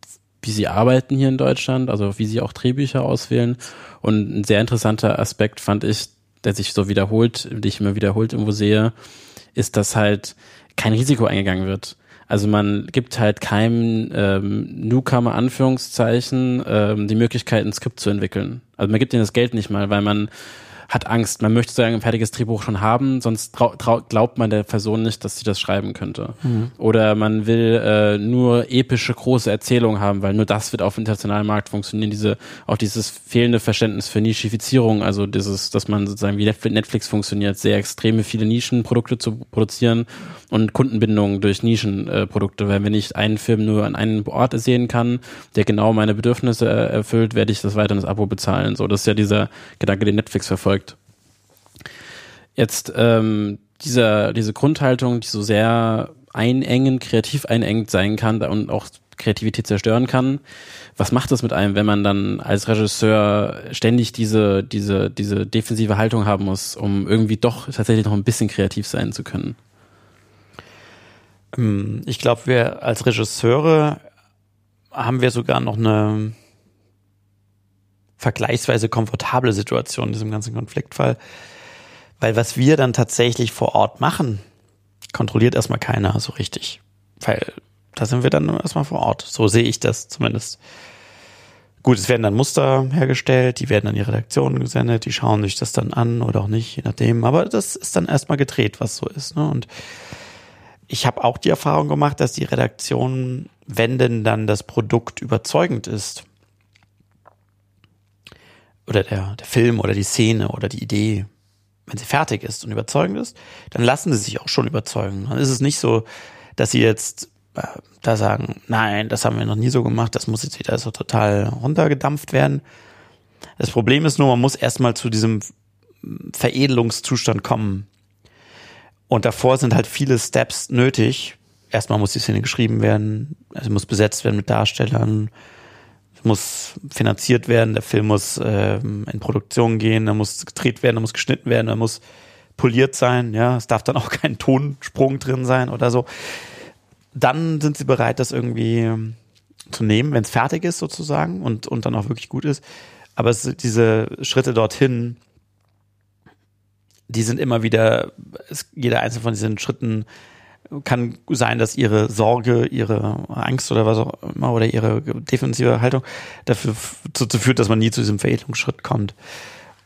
wie sie arbeiten hier in Deutschland, also wie sie auch Drehbücher auswählen. Und ein sehr interessanter Aspekt fand ich, der sich so wiederholt, die ich immer wiederholt irgendwo sehe, ist, dass halt kein Risiko eingegangen wird. Also man gibt halt keinem ähm, Newcomer Anführungszeichen ähm, die Möglichkeit, ein Skript zu entwickeln. Also man gibt ihnen das Geld nicht mal, weil man hat Angst. Man möchte sozusagen ein fertiges Drehbuch schon haben, sonst glaubt man der Person nicht, dass sie das schreiben könnte. Mhm. Oder man will äh, nur epische große Erzählungen haben, weil nur das wird auf dem internationalen Markt funktionieren. Diese auch dieses fehlende Verständnis für Nischifizierung, also dieses, dass man sozusagen wie Netflix funktioniert, sehr extreme viele Nischenprodukte zu produzieren und Kundenbindung durch Nischenprodukte. weil wenn ich einen Film nur an einem Ort sehen kann, der genau meine Bedürfnisse erfüllt, werde ich das weiter ins Abo bezahlen. So, das ist ja dieser Gedanke, den Netflix verfolgt Jetzt ähm, dieser, diese Grundhaltung, die so sehr einengend, kreativ einengend sein kann und auch Kreativität zerstören kann. Was macht das mit einem, wenn man dann als Regisseur ständig diese, diese, diese defensive Haltung haben muss, um irgendwie doch tatsächlich noch ein bisschen kreativ sein zu können? Ähm, ich glaube, wir als Regisseure haben wir sogar noch eine vergleichsweise komfortable Situation in diesem ganzen Konfliktfall, weil was wir dann tatsächlich vor Ort machen, kontrolliert erstmal keiner so richtig. Weil da sind wir dann erstmal vor Ort. So sehe ich das zumindest. Gut, es werden dann Muster hergestellt, die werden an die Redaktion gesendet, die schauen sich das dann an oder auch nicht, je nachdem. Aber das ist dann erstmal gedreht, was so ist. Ne? Und ich habe auch die Erfahrung gemacht, dass die Redaktionen wenn denn dann das Produkt überzeugend ist, oder der, der Film oder die Szene oder die Idee, wenn sie fertig ist und überzeugend ist, dann lassen sie sich auch schon überzeugen. Dann ist es nicht so, dass sie jetzt äh, da sagen, nein, das haben wir noch nie so gemacht, das muss jetzt wieder so total runtergedampft werden. Das Problem ist nur, man muss erstmal zu diesem Veredelungszustand kommen. Und davor sind halt viele Steps nötig. Erstmal muss die Szene geschrieben werden, also muss besetzt werden mit Darstellern, muss finanziert werden, der Film muss ähm, in Produktion gehen, er muss gedreht werden, er muss geschnitten werden, er muss poliert sein, ja, es darf dann auch [laughs] kein Tonsprung drin sein oder so. Dann sind sie bereit, das irgendwie ähm, zu nehmen, wenn es fertig ist sozusagen und, und dann auch wirklich gut ist. Aber es, diese Schritte dorthin, die sind immer wieder, es, jeder einzelne von diesen Schritten kann sein, dass ihre Sorge, ihre Angst oder was auch immer oder ihre defensive Haltung dafür dazu führt, dass man nie zu diesem Veredelungsschritt kommt.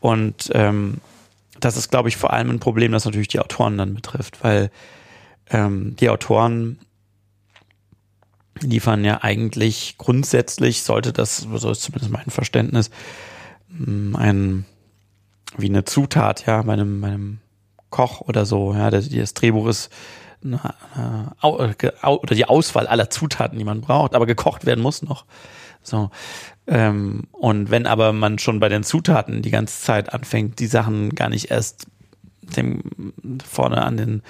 Und ähm, das ist, glaube ich, vor allem ein Problem, das natürlich die Autoren dann betrifft, weil ähm, die Autoren liefern ja eigentlich grundsätzlich, sollte das, so ist zumindest mein Verständnis, ein wie eine Zutat, ja, bei einem, bei einem Koch oder so, ja, das, das Drehbuch ist oder die Auswahl aller Zutaten, die man braucht, aber gekocht werden muss noch. So. Ähm, und wenn aber man schon bei den Zutaten die ganze Zeit anfängt, die Sachen gar nicht erst dem vorne an den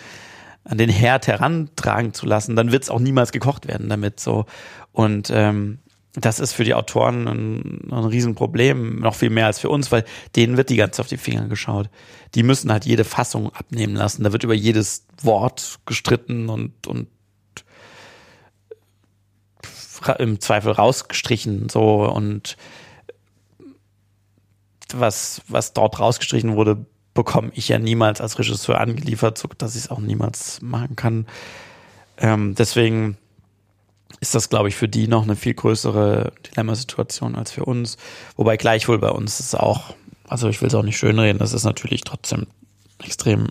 an den Herd herantragen zu lassen, dann wird es auch niemals gekocht werden damit so. Und ähm, das ist für die Autoren ein, ein Riesenproblem, noch viel mehr als für uns, weil denen wird die ganze auf die Finger geschaut. Die müssen halt jede Fassung abnehmen lassen. Da wird über jedes Wort gestritten und, und im Zweifel rausgestrichen, so und was, was dort rausgestrichen wurde, bekomme ich ja niemals als Regisseur angeliefert, so dass ich es auch niemals machen kann. Ähm, deswegen ist das, glaube ich, für die noch eine viel größere Dilemmasituation als für uns. Wobei gleichwohl bei uns ist auch, also ich will es auch nicht schönreden, das ist natürlich trotzdem extrem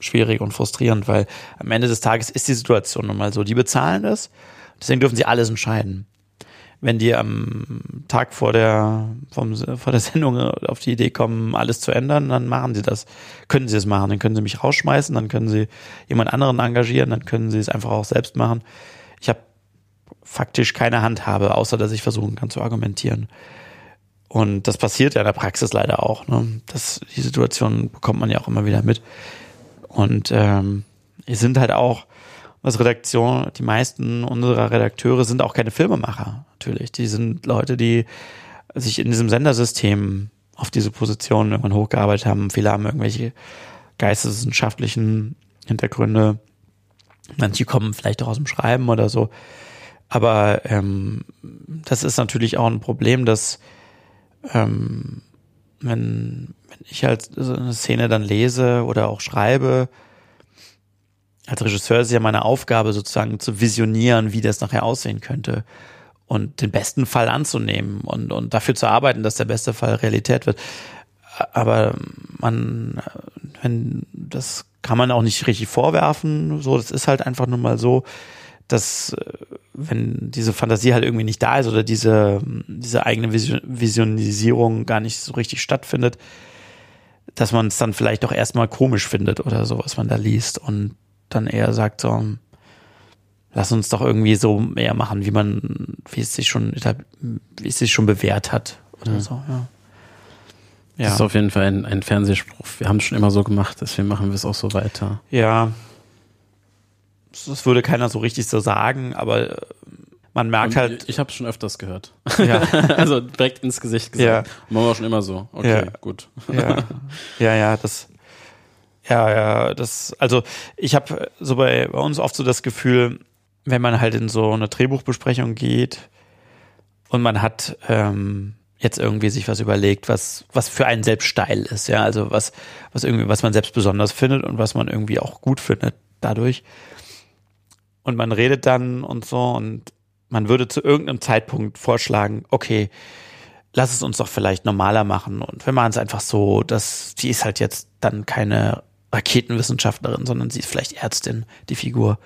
schwierig und frustrierend, weil am Ende des Tages ist die Situation nun mal so. Die bezahlen es, deswegen dürfen sie alles entscheiden. Wenn die am Tag vor der, vom, vor der [laughs] Sendung auf die Idee kommen, alles zu ändern, dann machen sie das. Können sie es machen. Dann können sie mich rausschmeißen, dann können sie jemand anderen engagieren, dann können sie es einfach auch selbst machen ich habe faktisch keine Handhabe, außer dass ich versuchen kann zu argumentieren. Und das passiert ja in der Praxis leider auch. Ne? Das, die Situation bekommt man ja auch immer wieder mit. Und ähm, wir sind halt auch als Redaktion, die meisten unserer Redakteure sind auch keine Filmemacher, natürlich. Die sind Leute, die sich in diesem Sendersystem auf diese Position irgendwann hochgearbeitet haben. Viele haben irgendwelche geisteswissenschaftlichen Hintergründe. Manche kommen vielleicht auch aus dem Schreiben oder so. Aber ähm, das ist natürlich auch ein Problem, dass ähm, wenn, wenn ich halt so eine Szene dann lese oder auch schreibe, als Regisseur ist ja meine Aufgabe sozusagen zu visionieren, wie das nachher aussehen könnte und den besten Fall anzunehmen und, und dafür zu arbeiten, dass der beste Fall Realität wird. Aber man, wenn das kann man auch nicht richtig vorwerfen. So, das ist halt einfach nur mal so, dass äh, wenn diese Fantasie halt irgendwie nicht da ist oder diese, diese eigene Visionisierung gar nicht so richtig stattfindet, dass man es dann vielleicht doch erstmal komisch findet oder so, was man da liest und dann eher sagt so, lass uns doch irgendwie so mehr machen, wie man, wie es sich schon, wie es sich schon bewährt hat oder mhm. so, ja. Ja. Das ist auf jeden Fall ein, ein Fernsehspruch. Wir haben es schon immer so gemacht, deswegen machen wir es auch so weiter. Ja. Das würde keiner so richtig so sagen, aber äh, man merkt Und halt. Ich habe es schon öfters gehört. Ja. [laughs] also direkt ins Gesicht gesagt. Ja. Machen wir schon immer so. Okay, ja. gut. Ja. ja, ja, das. Ja, ja, das. Also ich habe so bei, bei uns oft so das Gefühl, wenn man halt in so eine Drehbuchbesprechung geht und man hat ähm, jetzt irgendwie sich was überlegt, was, was für einen selbst steil ist, ja, also was, was irgendwie, was man selbst besonders findet und was man irgendwie auch gut findet dadurch. Und man redet dann und so und man würde zu irgendeinem Zeitpunkt vorschlagen, okay, lass es uns doch vielleicht normaler machen und wir machen es einfach so, dass sie ist halt jetzt dann keine Raketenwissenschaftlerin, sondern sie ist vielleicht Ärztin, die Figur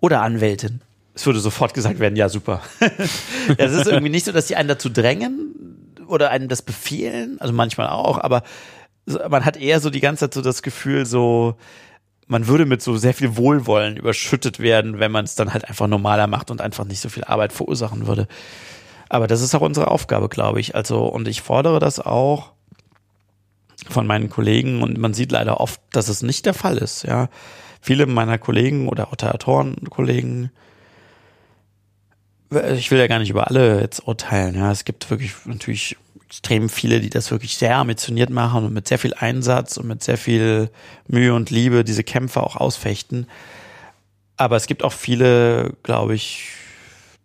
oder Anwältin es würde sofort gesagt werden, ja, super. [laughs] es ist irgendwie nicht so, dass die einen dazu drängen oder einen das befehlen, also manchmal auch, aber man hat eher so die ganze Zeit so das Gefühl, so, man würde mit so sehr viel Wohlwollen überschüttet werden, wenn man es dann halt einfach normaler macht und einfach nicht so viel Arbeit verursachen würde. Aber das ist auch unsere Aufgabe, glaube ich. Also, und ich fordere das auch von meinen Kollegen und man sieht leider oft, dass es nicht der Fall ist, ja. Viele meiner Kollegen oder Autorenkollegen, ich will ja gar nicht über alle jetzt urteilen, ja. Es gibt wirklich natürlich extrem viele, die das wirklich sehr ambitioniert machen und mit sehr viel Einsatz und mit sehr viel Mühe und Liebe diese Kämpfe auch ausfechten. Aber es gibt auch viele, glaube ich,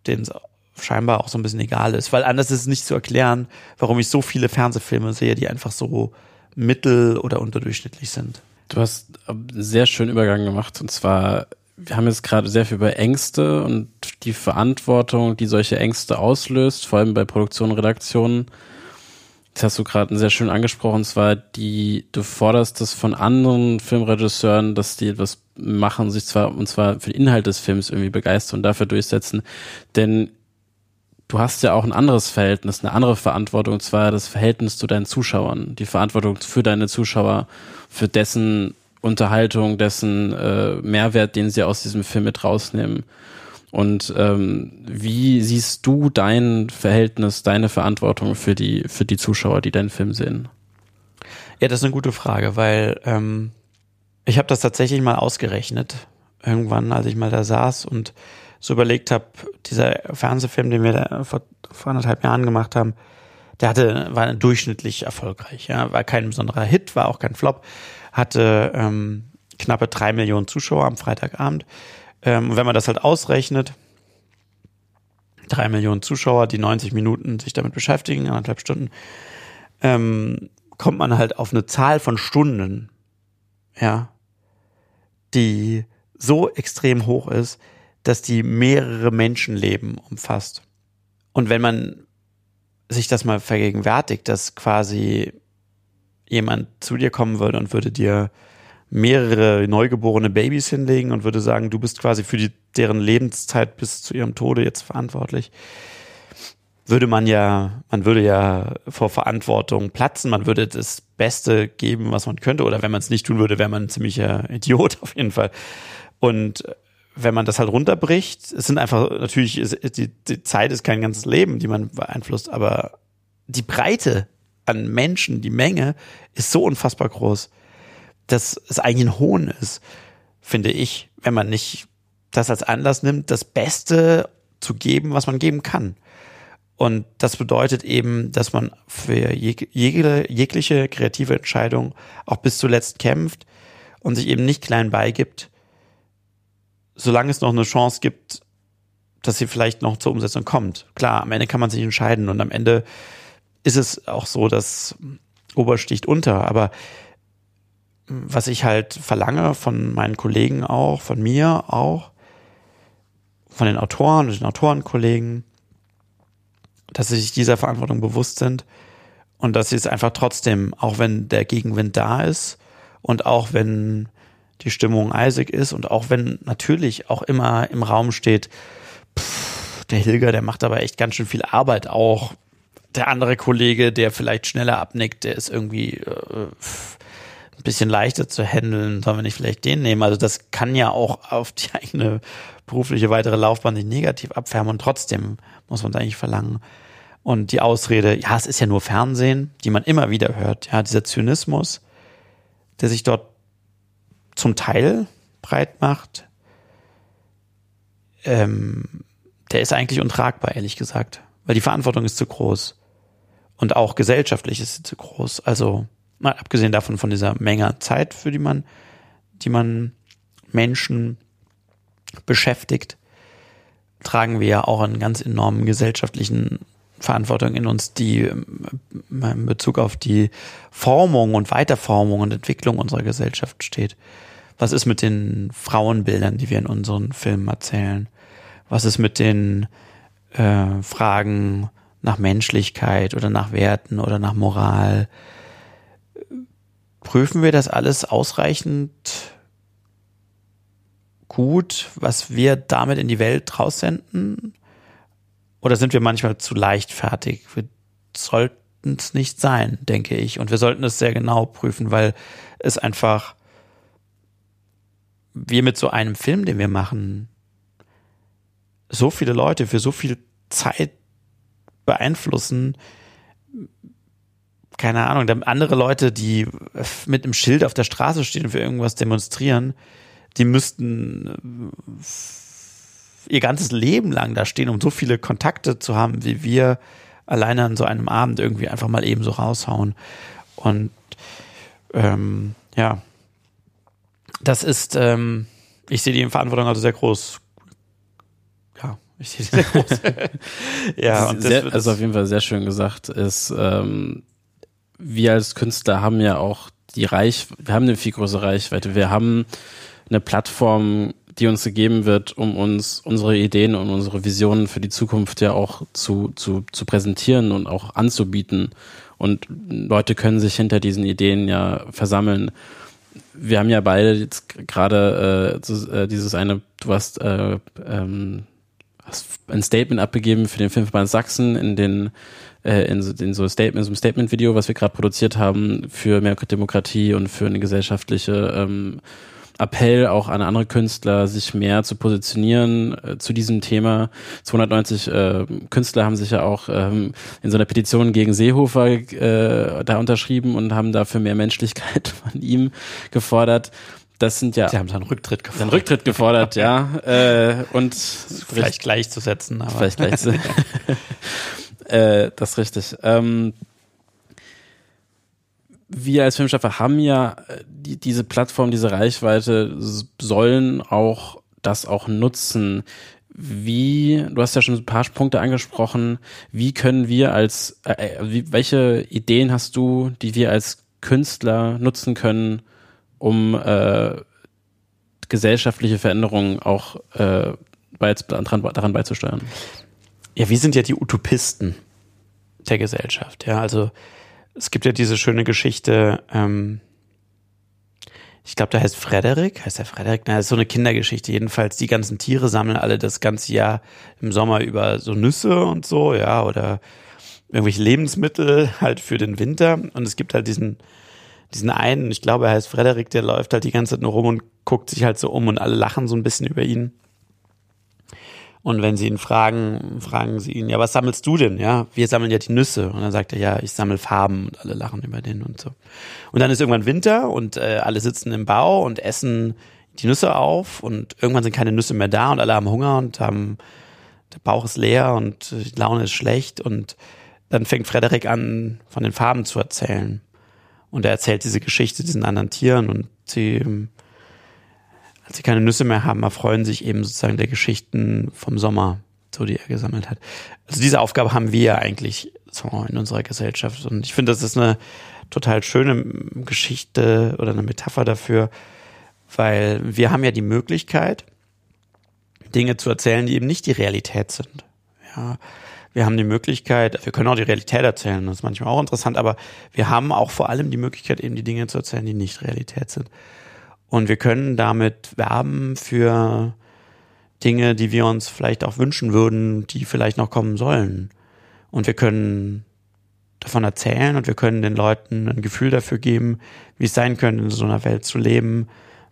denen es scheinbar auch so ein bisschen egal ist, weil anders ist es nicht zu erklären, warum ich so viele Fernsehfilme sehe, die einfach so mittel- oder unterdurchschnittlich sind. Du hast einen sehr schönen Übergang gemacht und zwar wir haben jetzt gerade sehr viel über Ängste und die Verantwortung, die solche Ängste auslöst, vor allem bei Produktion und Redaktionen das hast du gerade sehr schön angesprochen, und zwar die, du forderst das von anderen Filmregisseuren, dass die etwas machen, sich zwar, und zwar für den Inhalt des Films irgendwie begeistern und dafür durchsetzen. Denn du hast ja auch ein anderes Verhältnis, eine andere Verantwortung, und zwar das Verhältnis zu deinen Zuschauern, die Verantwortung für deine Zuschauer, für dessen Unterhaltung, dessen äh, Mehrwert, den sie aus diesem Film mit rausnehmen. Und ähm, wie siehst du dein Verhältnis, deine Verantwortung für die, für die Zuschauer, die deinen Film sehen? Ja, das ist eine gute Frage, weil ähm, ich habe das tatsächlich mal ausgerechnet, irgendwann, als ich mal da saß und so überlegt habe, dieser Fernsehfilm, den wir da vor, vor anderthalb Jahren gemacht haben, der hatte, war durchschnittlich erfolgreich, ja, war kein besonderer Hit, war auch kein Flop, hatte ähm, knappe drei Millionen Zuschauer am Freitagabend ähm, wenn man das halt ausrechnet, drei Millionen Zuschauer, die 90 Minuten sich damit beschäftigen, anderthalb Stunden, ähm, kommt man halt auf eine Zahl von Stunden, ja, die so extrem hoch ist, dass die mehrere Menschenleben umfasst. Und wenn man sich das mal vergegenwärtigt, dass quasi jemand zu dir kommen würde und würde dir mehrere neugeborene Babys hinlegen und würde sagen, du bist quasi für die, deren Lebenszeit bis zu ihrem Tode jetzt verantwortlich, würde man ja, man würde ja vor Verantwortung platzen, man würde das Beste geben, was man könnte, oder wenn man es nicht tun würde, wäre man ein ziemlicher Idiot auf jeden Fall. Und wenn man das halt runterbricht, es sind einfach, natürlich, die, die Zeit ist kein ganzes Leben, die man beeinflusst, aber die Breite an Menschen, die Menge ist so unfassbar groß dass es eigentlich ein Hohn ist, finde ich, wenn man nicht das als Anlass nimmt, das Beste zu geben, was man geben kann. Und das bedeutet eben, dass man für jegliche kreative Entscheidung auch bis zuletzt kämpft und sich eben nicht klein beigibt, solange es noch eine Chance gibt, dass sie vielleicht noch zur Umsetzung kommt. Klar, am Ende kann man sich entscheiden und am Ende ist es auch so, dass Obersticht unter, aber was ich halt verlange von meinen Kollegen auch, von mir auch, von den Autoren und den Autorenkollegen, dass sie sich dieser Verantwortung bewusst sind und dass sie es einfach trotzdem, auch wenn der Gegenwind da ist und auch wenn die Stimmung eisig ist und auch wenn natürlich auch immer im Raum steht, pff, der Hilger, der macht aber echt ganz schön viel Arbeit auch. Der andere Kollege, der vielleicht schneller abnickt, der ist irgendwie äh, ein bisschen leichter zu handeln, sollen wir nicht vielleicht den nehmen? Also das kann ja auch auf die eigene berufliche weitere Laufbahn sich negativ abfärben und trotzdem muss man es eigentlich verlangen. Und die Ausrede, ja, es ist ja nur Fernsehen, die man immer wieder hört, ja, dieser Zynismus, der sich dort zum Teil breit macht, ähm, der ist eigentlich untragbar, ehrlich gesagt, weil die Verantwortung ist zu groß. Und auch gesellschaftlich ist sie zu groß. Also mal abgesehen davon von dieser Menge Zeit, für die man, die man Menschen beschäftigt, tragen wir ja auch einen ganz enormen gesellschaftlichen Verantwortung in uns, die ähm, in Bezug auf die Formung und Weiterformung und Entwicklung unserer Gesellschaft steht. Was ist mit den Frauenbildern, die wir in unseren Filmen erzählen? Was ist mit den äh, Fragen nach Menschlichkeit oder nach Werten oder nach Moral? prüfen wir das alles ausreichend gut, was wir damit in die Welt raussenden? Oder sind wir manchmal zu leichtfertig? Wir sollten es nicht sein, denke ich. Und wir sollten es sehr genau prüfen, weil es einfach wir mit so einem Film, den wir machen, so viele Leute für so viel Zeit beeinflussen. Keine Ahnung, andere Leute, die mit einem Schild auf der Straße stehen und für irgendwas demonstrieren, die müssten ihr ganzes Leben lang da stehen, um so viele Kontakte zu haben, wie wir alleine an so einem Abend irgendwie einfach mal eben so raushauen. Und ähm, ja, das ist, ähm, ich sehe die Verantwortung also sehr groß. [laughs] Ja, sehr und sehr, also auf jeden Fall sehr schön gesagt ist, ähm, wir als Künstler haben ja auch die Reich, wir haben eine viel größere Reichweite. Wir haben eine Plattform, die uns gegeben wird, um uns unsere Ideen und unsere Visionen für die Zukunft ja auch zu, zu, zu präsentieren und auch anzubieten. Und Leute können sich hinter diesen Ideen ja versammeln wir haben ja beide jetzt gerade äh, äh, dieses eine, du hast, äh, ähm, hast ein Statement abgegeben für den Filmverband Sachsen in den äh, in, so, in so Statement, so einem Statement-Video, was wir gerade produziert haben für mehr Demokratie und für eine gesellschaftliche ähm, Appell auch an andere Künstler, sich mehr zu positionieren äh, zu diesem Thema. 290 äh, Künstler haben sich ja auch ähm, in so einer Petition gegen Seehofer äh, da unterschrieben und haben dafür mehr Menschlichkeit [laughs] von ihm gefordert. Das sind ja. Sie haben seinen Rücktritt gefordert. Seinen Rücktritt gefordert, ja. [laughs] Äh, und vielleicht gleichzusetzen, aber. Vielleicht gleichzusetzen. [laughs] [laughs] äh, das ist richtig. Ähm, wir als Filmschaffer haben ja äh, die, diese Plattform, diese Reichweite, sollen auch das auch nutzen. Wie, du hast ja schon ein paar Punkte angesprochen, wie können wir als, äh, äh, wie, welche Ideen hast du, die wir als Künstler nutzen können, um äh, gesellschaftliche Veränderungen auch äh, bei, daran, daran beizusteuern? Ja, wir sind ja die Utopisten der Gesellschaft. Ja, also es gibt ja diese schöne Geschichte, ähm, ich glaube, der heißt Frederik. Heißt der Frederik? Na, das ist so eine Kindergeschichte. Jedenfalls, die ganzen Tiere sammeln alle das ganze Jahr im Sommer über so Nüsse und so, ja, oder irgendwelche Lebensmittel halt für den Winter. Und es gibt halt diesen, diesen einen, ich glaube, er heißt Frederik, der läuft halt die ganze Zeit nur rum und guckt sich halt so um und alle lachen so ein bisschen über ihn. Und wenn sie ihn fragen, fragen sie ihn, ja, was sammelst du denn? Ja, wir sammeln ja die Nüsse. Und dann sagt er, ja, ich sammle Farben und alle lachen über den und so. Und dann ist irgendwann Winter und äh, alle sitzen im Bau und essen die Nüsse auf und irgendwann sind keine Nüsse mehr da und alle haben Hunger und haben, der Bauch ist leer und die Laune ist schlecht und dann fängt Frederik an, von den Farben zu erzählen. Und er erzählt diese Geschichte diesen anderen Tieren und sie als sie keine Nüsse mehr haben, erfreuen sich eben sozusagen der Geschichten vom Sommer, so die er gesammelt hat. Also diese Aufgabe haben wir eigentlich so in unserer Gesellschaft. Und ich finde, das ist eine total schöne Geschichte oder eine Metapher dafür, weil wir haben ja die Möglichkeit, Dinge zu erzählen, die eben nicht die Realität sind. Ja, wir haben die Möglichkeit, wir können auch die Realität erzählen, das ist manchmal auch interessant, aber wir haben auch vor allem die Möglichkeit, eben die Dinge zu erzählen, die nicht Realität sind. Und wir können damit werben für Dinge, die wir uns vielleicht auch wünschen würden, die vielleicht noch kommen sollen. Und wir können davon erzählen und wir können den Leuten ein Gefühl dafür geben, wie es sein könnte, in so einer Welt zu leben,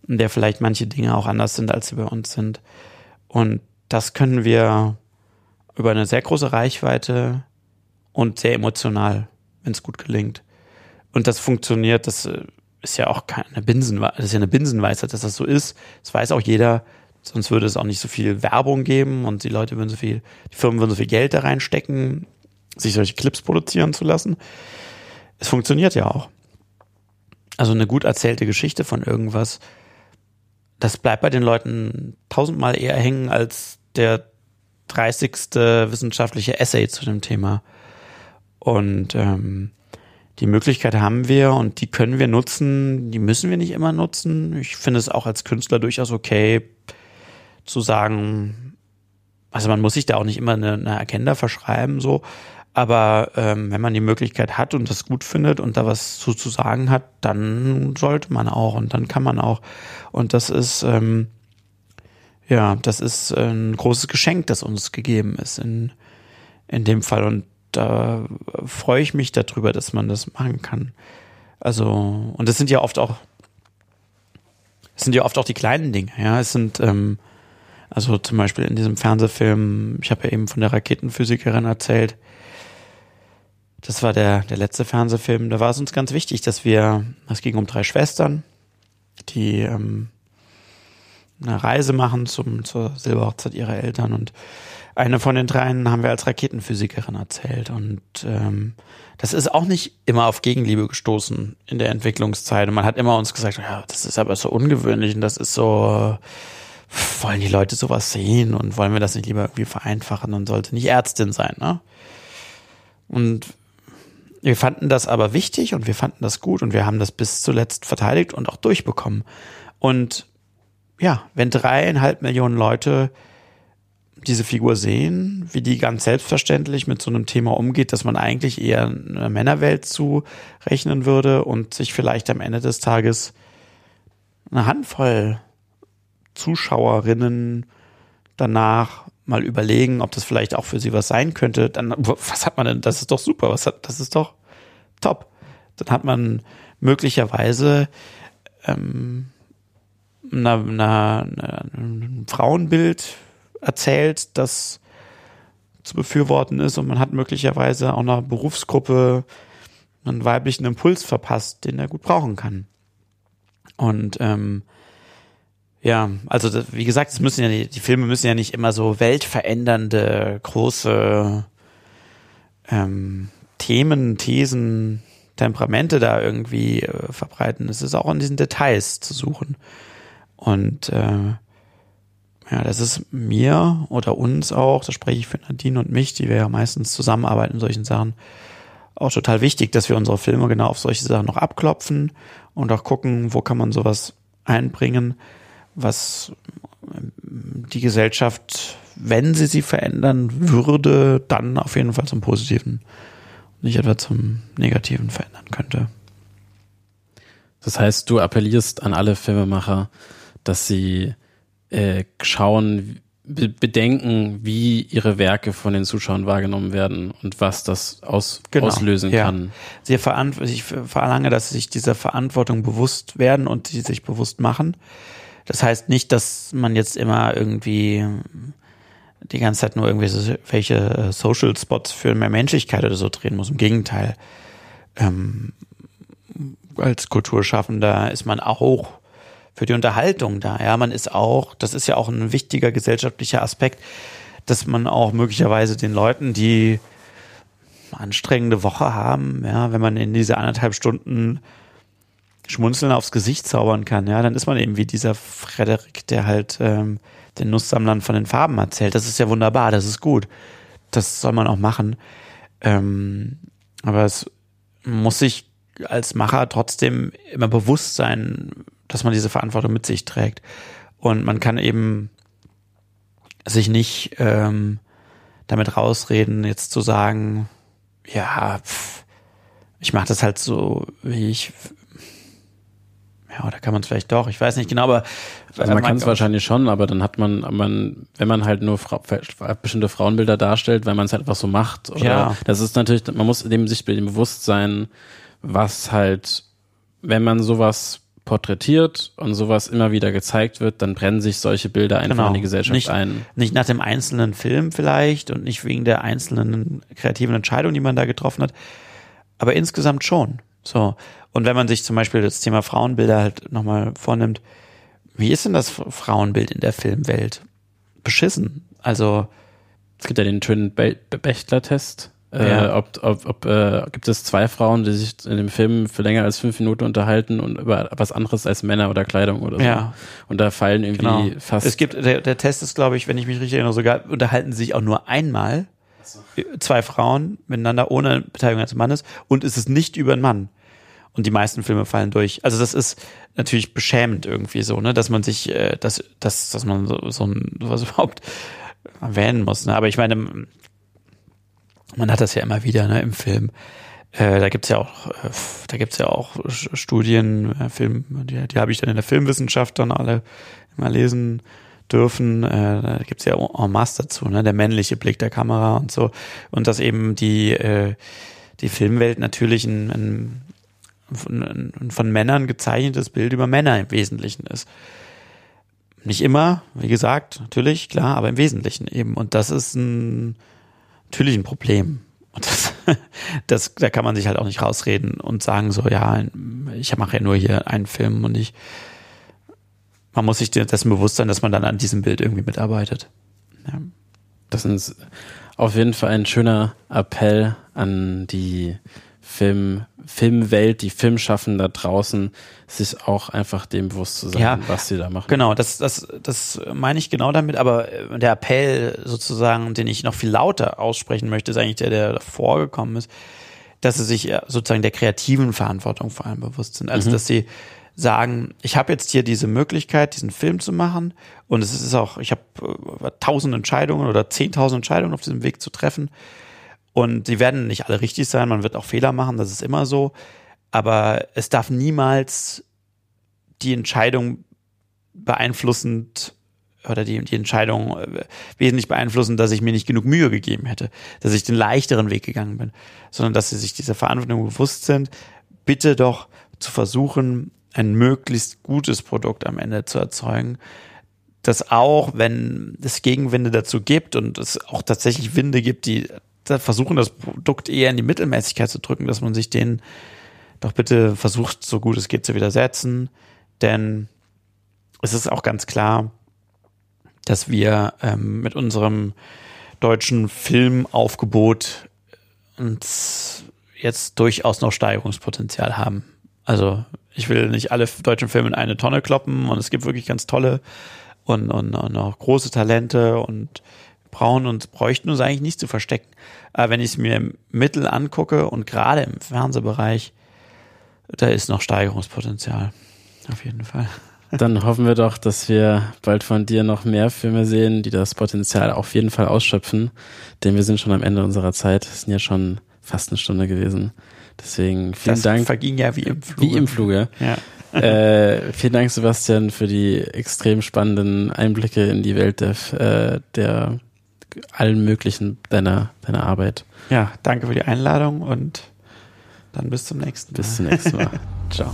in der vielleicht manche Dinge auch anders sind, als sie bei uns sind. Und das können wir über eine sehr große Reichweite und sehr emotional, wenn es gut gelingt. Und das funktioniert, das äh, ist ja auch keine Binsenweisheit, das ist ja eine Binsenweisheit, dass das so ist. Das weiß auch jeder. Sonst würde es auch nicht so viel Werbung geben und die Leute würden so viel, die Firmen würden so viel Geld da reinstecken, sich solche Clips produzieren zu lassen. Es funktioniert ja auch. Also eine gut erzählte Geschichte von irgendwas, das bleibt bei den Leuten tausendmal eher hängen als der 30. wissenschaftliche Essay zu dem Thema. Und ähm, die Möglichkeit haben wir und die können wir nutzen, die müssen wir nicht immer nutzen. Ich finde es auch als Künstler durchaus okay zu sagen, also man muss sich da auch nicht immer eine, eine Agenda verschreiben, so. Aber ähm, wenn man die Möglichkeit hat und das gut findet und da was zu, zu sagen hat, dann sollte man auch und dann kann man auch. Und das ist, ähm, ja, das ist ein großes Geschenk, das uns gegeben ist in, in dem Fall. Und da freue ich mich darüber, dass man das machen kann. Also, und das sind ja oft auch, es sind ja oft auch die kleinen Dinge, ja. Es sind, ähm, also zum Beispiel in diesem Fernsehfilm, ich habe ja eben von der Raketenphysikerin erzählt, das war der, der letzte Fernsehfilm, da war es uns ganz wichtig, dass wir, es ging um drei Schwestern, die ähm, eine Reise machen zum, zur Silberhochzeit ihrer Eltern und eine von den dreien haben wir als Raketenphysikerin erzählt und ähm, das ist auch nicht immer auf Gegenliebe gestoßen in der Entwicklungszeit und man hat immer uns gesagt, ja, das ist aber so ungewöhnlich und das ist so, wollen die Leute sowas sehen und wollen wir das nicht lieber irgendwie vereinfachen und sollte nicht Ärztin sein, ne? Und wir fanden das aber wichtig und wir fanden das gut und wir haben das bis zuletzt verteidigt und auch durchbekommen. Und ja, wenn dreieinhalb Millionen Leute diese Figur sehen, wie die ganz selbstverständlich mit so einem Thema umgeht, dass man eigentlich eher einer Männerwelt zurechnen würde und sich vielleicht am Ende des Tages eine Handvoll Zuschauerinnen danach mal überlegen, ob das vielleicht auch für sie was sein könnte, dann was hat man denn? Das ist doch super, was hat, das ist doch top. Dann hat man möglicherweise ähm, na, na, na, ein Frauenbild erzählt, das zu befürworten ist und man hat möglicherweise auch einer Berufsgruppe einen weiblichen Impuls verpasst, den er gut brauchen kann. Und ähm, ja, also das, wie gesagt, es müssen ja die, die Filme müssen ja nicht immer so weltverändernde große ähm, Themen, Thesen, Temperamente da irgendwie äh, verbreiten. Es ist auch in diesen Details zu suchen. Und äh, ja, das ist mir oder uns auch, da spreche ich für Nadine und mich, die wir ja meistens zusammenarbeiten in solchen Sachen, auch total wichtig, dass wir unsere Filme genau auf solche Sachen noch abklopfen und auch gucken, wo kann man sowas einbringen, was die Gesellschaft, wenn sie sie verändern würde, dann auf jeden Fall zum Positiven, nicht etwa zum Negativen verändern könnte. Das heißt, du appellierst an alle Filmemacher, dass sie äh, schauen, be bedenken, wie ihre Werke von den Zuschauern wahrgenommen werden und was das aus genau, auslösen ja. kann. Sie ich verlange, dass sie sich dieser Verantwortung bewusst werden und die sich bewusst machen. Das heißt nicht, dass man jetzt immer irgendwie die ganze Zeit nur irgendwelche äh, Social Spots für mehr Menschlichkeit oder so drehen muss. Im Gegenteil. Ähm, als Kulturschaffender ist man auch für die Unterhaltung da. Ja, man ist auch, das ist ja auch ein wichtiger gesellschaftlicher Aspekt, dass man auch möglicherweise den Leuten, die anstrengende Woche haben, ja, wenn man in diese anderthalb Stunden Schmunzeln aufs Gesicht zaubern kann, ja, dann ist man eben wie dieser Frederik, der halt ähm, den Nusssammlern von den Farben erzählt. Das ist ja wunderbar, das ist gut. Das soll man auch machen. Ähm, aber es muss sich als Macher trotzdem immer bewusst sein, dass man diese Verantwortung mit sich trägt. Und man kann eben sich nicht ähm, damit rausreden, jetzt zu sagen, ja, pff, ich mache das halt so, wie ich ja, oder kann man es vielleicht doch, ich weiß nicht genau, aber also man kann es wahrscheinlich schon, aber dann hat man, man, wenn man halt nur Fra bestimmte Frauenbilder darstellt, wenn man es halt einfach so macht, oder ja. das ist natürlich, man muss dem sich dem bewusst sein, was halt, wenn man sowas porträtiert und sowas immer wieder gezeigt wird, dann brennen sich solche Bilder einfach genau. in die Gesellschaft nicht, ein. Nicht nach dem einzelnen Film vielleicht und nicht wegen der einzelnen kreativen Entscheidung, die man da getroffen hat, aber insgesamt schon. So. Und wenn man sich zum Beispiel das Thema Frauenbilder halt nochmal vornimmt, wie ist denn das Frauenbild in der Filmwelt? Beschissen. Also. Es gibt ja den schönen Bechtler-Test äh, ja. ob, ob, ob äh, gibt es zwei Frauen, die sich in dem Film für länger als fünf Minuten unterhalten und über was anderes als Männer oder Kleidung oder so. Ja. Und da fallen irgendwie genau. fast. Es gibt, der, der Test ist, glaube ich, wenn ich mich richtig erinnere, sogar unterhalten sich auch nur einmal so. zwei Frauen miteinander ohne Beteiligung eines Mannes und es ist nicht über einen Mann. Und die meisten Filme fallen durch. Also das ist natürlich beschämend irgendwie so, ne, dass man sich, äh, dass, dass, dass man so, so ein, sowas [laughs] überhaupt erwähnen muss. Ne? Aber ich meine, man hat das ja immer wieder ne, im Film. Äh, da gibt's ja auch, äh, da gibt's ja auch Studien, äh, Film, die, die habe ich dann in der Filmwissenschaft dann alle immer lesen dürfen. Äh, da gibt's ja en masse dazu, ne? der männliche Blick der Kamera und so. Und dass eben die, äh, die Filmwelt natürlich ein, ein, ein von Männern gezeichnetes Bild über Männer im Wesentlichen ist. Nicht immer, wie gesagt, natürlich, klar, aber im Wesentlichen eben. Und das ist ein, natürlich ein Problem. Und das, [laughs] das, da kann man sich halt auch nicht rausreden und sagen so, ja, ich mache ja nur hier einen Film und ich, man muss sich dessen bewusst sein, dass man dann an diesem Bild irgendwie mitarbeitet. Ja. Das ist auf jeden Fall ein schöner Appell an die Film, Filmwelt, die Filmschaffen da draußen, sich auch einfach dem bewusst zu sein, ja, was sie da machen. Genau, das, das, das meine ich genau damit, aber äh, der Appell sozusagen, den ich noch viel lauter aussprechen möchte, ist eigentlich der, der davor gekommen ist, dass sie sich sozusagen der kreativen Verantwortung vor allem bewusst sind. Also, mhm. dass sie sagen, ich habe jetzt hier diese Möglichkeit, diesen Film zu machen und es ist auch, ich habe äh, tausend Entscheidungen oder zehntausend Entscheidungen auf diesem Weg zu treffen und die werden nicht alle richtig sein, man wird auch Fehler machen, das ist immer so. Aber es darf niemals die Entscheidung beeinflussend oder die, die Entscheidung äh, wesentlich beeinflussen, dass ich mir nicht genug Mühe gegeben hätte, dass ich den leichteren Weg gegangen bin, sondern dass sie sich dieser Verantwortung bewusst sind, bitte doch zu versuchen, ein möglichst gutes Produkt am Ende zu erzeugen, das auch, wenn es Gegenwinde dazu gibt und es auch tatsächlich Winde gibt, die versuchen, das Produkt eher in die Mittelmäßigkeit zu drücken, dass man sich den doch bitte versucht, so gut es geht, zu widersetzen. Denn es ist auch ganz klar, dass wir ähm, mit unserem deutschen Filmaufgebot uns jetzt durchaus noch Steigerungspotenzial haben. Also ich will nicht alle deutschen Filme in eine Tonne kloppen und es gibt wirklich ganz tolle und, und, und auch große Talente und brauchen und bräuchten uns eigentlich nicht zu verstecken. Aber wenn ich es mir Mittel angucke und gerade im Fernsehbereich, da ist noch Steigerungspotenzial. Auf jeden Fall. [laughs] Dann hoffen wir doch, dass wir bald von dir noch mehr Filme sehen, die das Potenzial auf jeden Fall ausschöpfen. Denn wir sind schon am Ende unserer Zeit. Es sind ja schon fast eine Stunde gewesen. Deswegen vielen das Dank. verging ja wie im Fluge. Wie im Fluge. Ja. [laughs] äh, vielen Dank, Sebastian, für die extrem spannenden Einblicke in die Welt der, äh, der allen möglichen deiner, deiner Arbeit. Ja, danke für die Einladung und dann bis zum nächsten Mal. Bis zum nächsten Mal. [laughs] Ciao.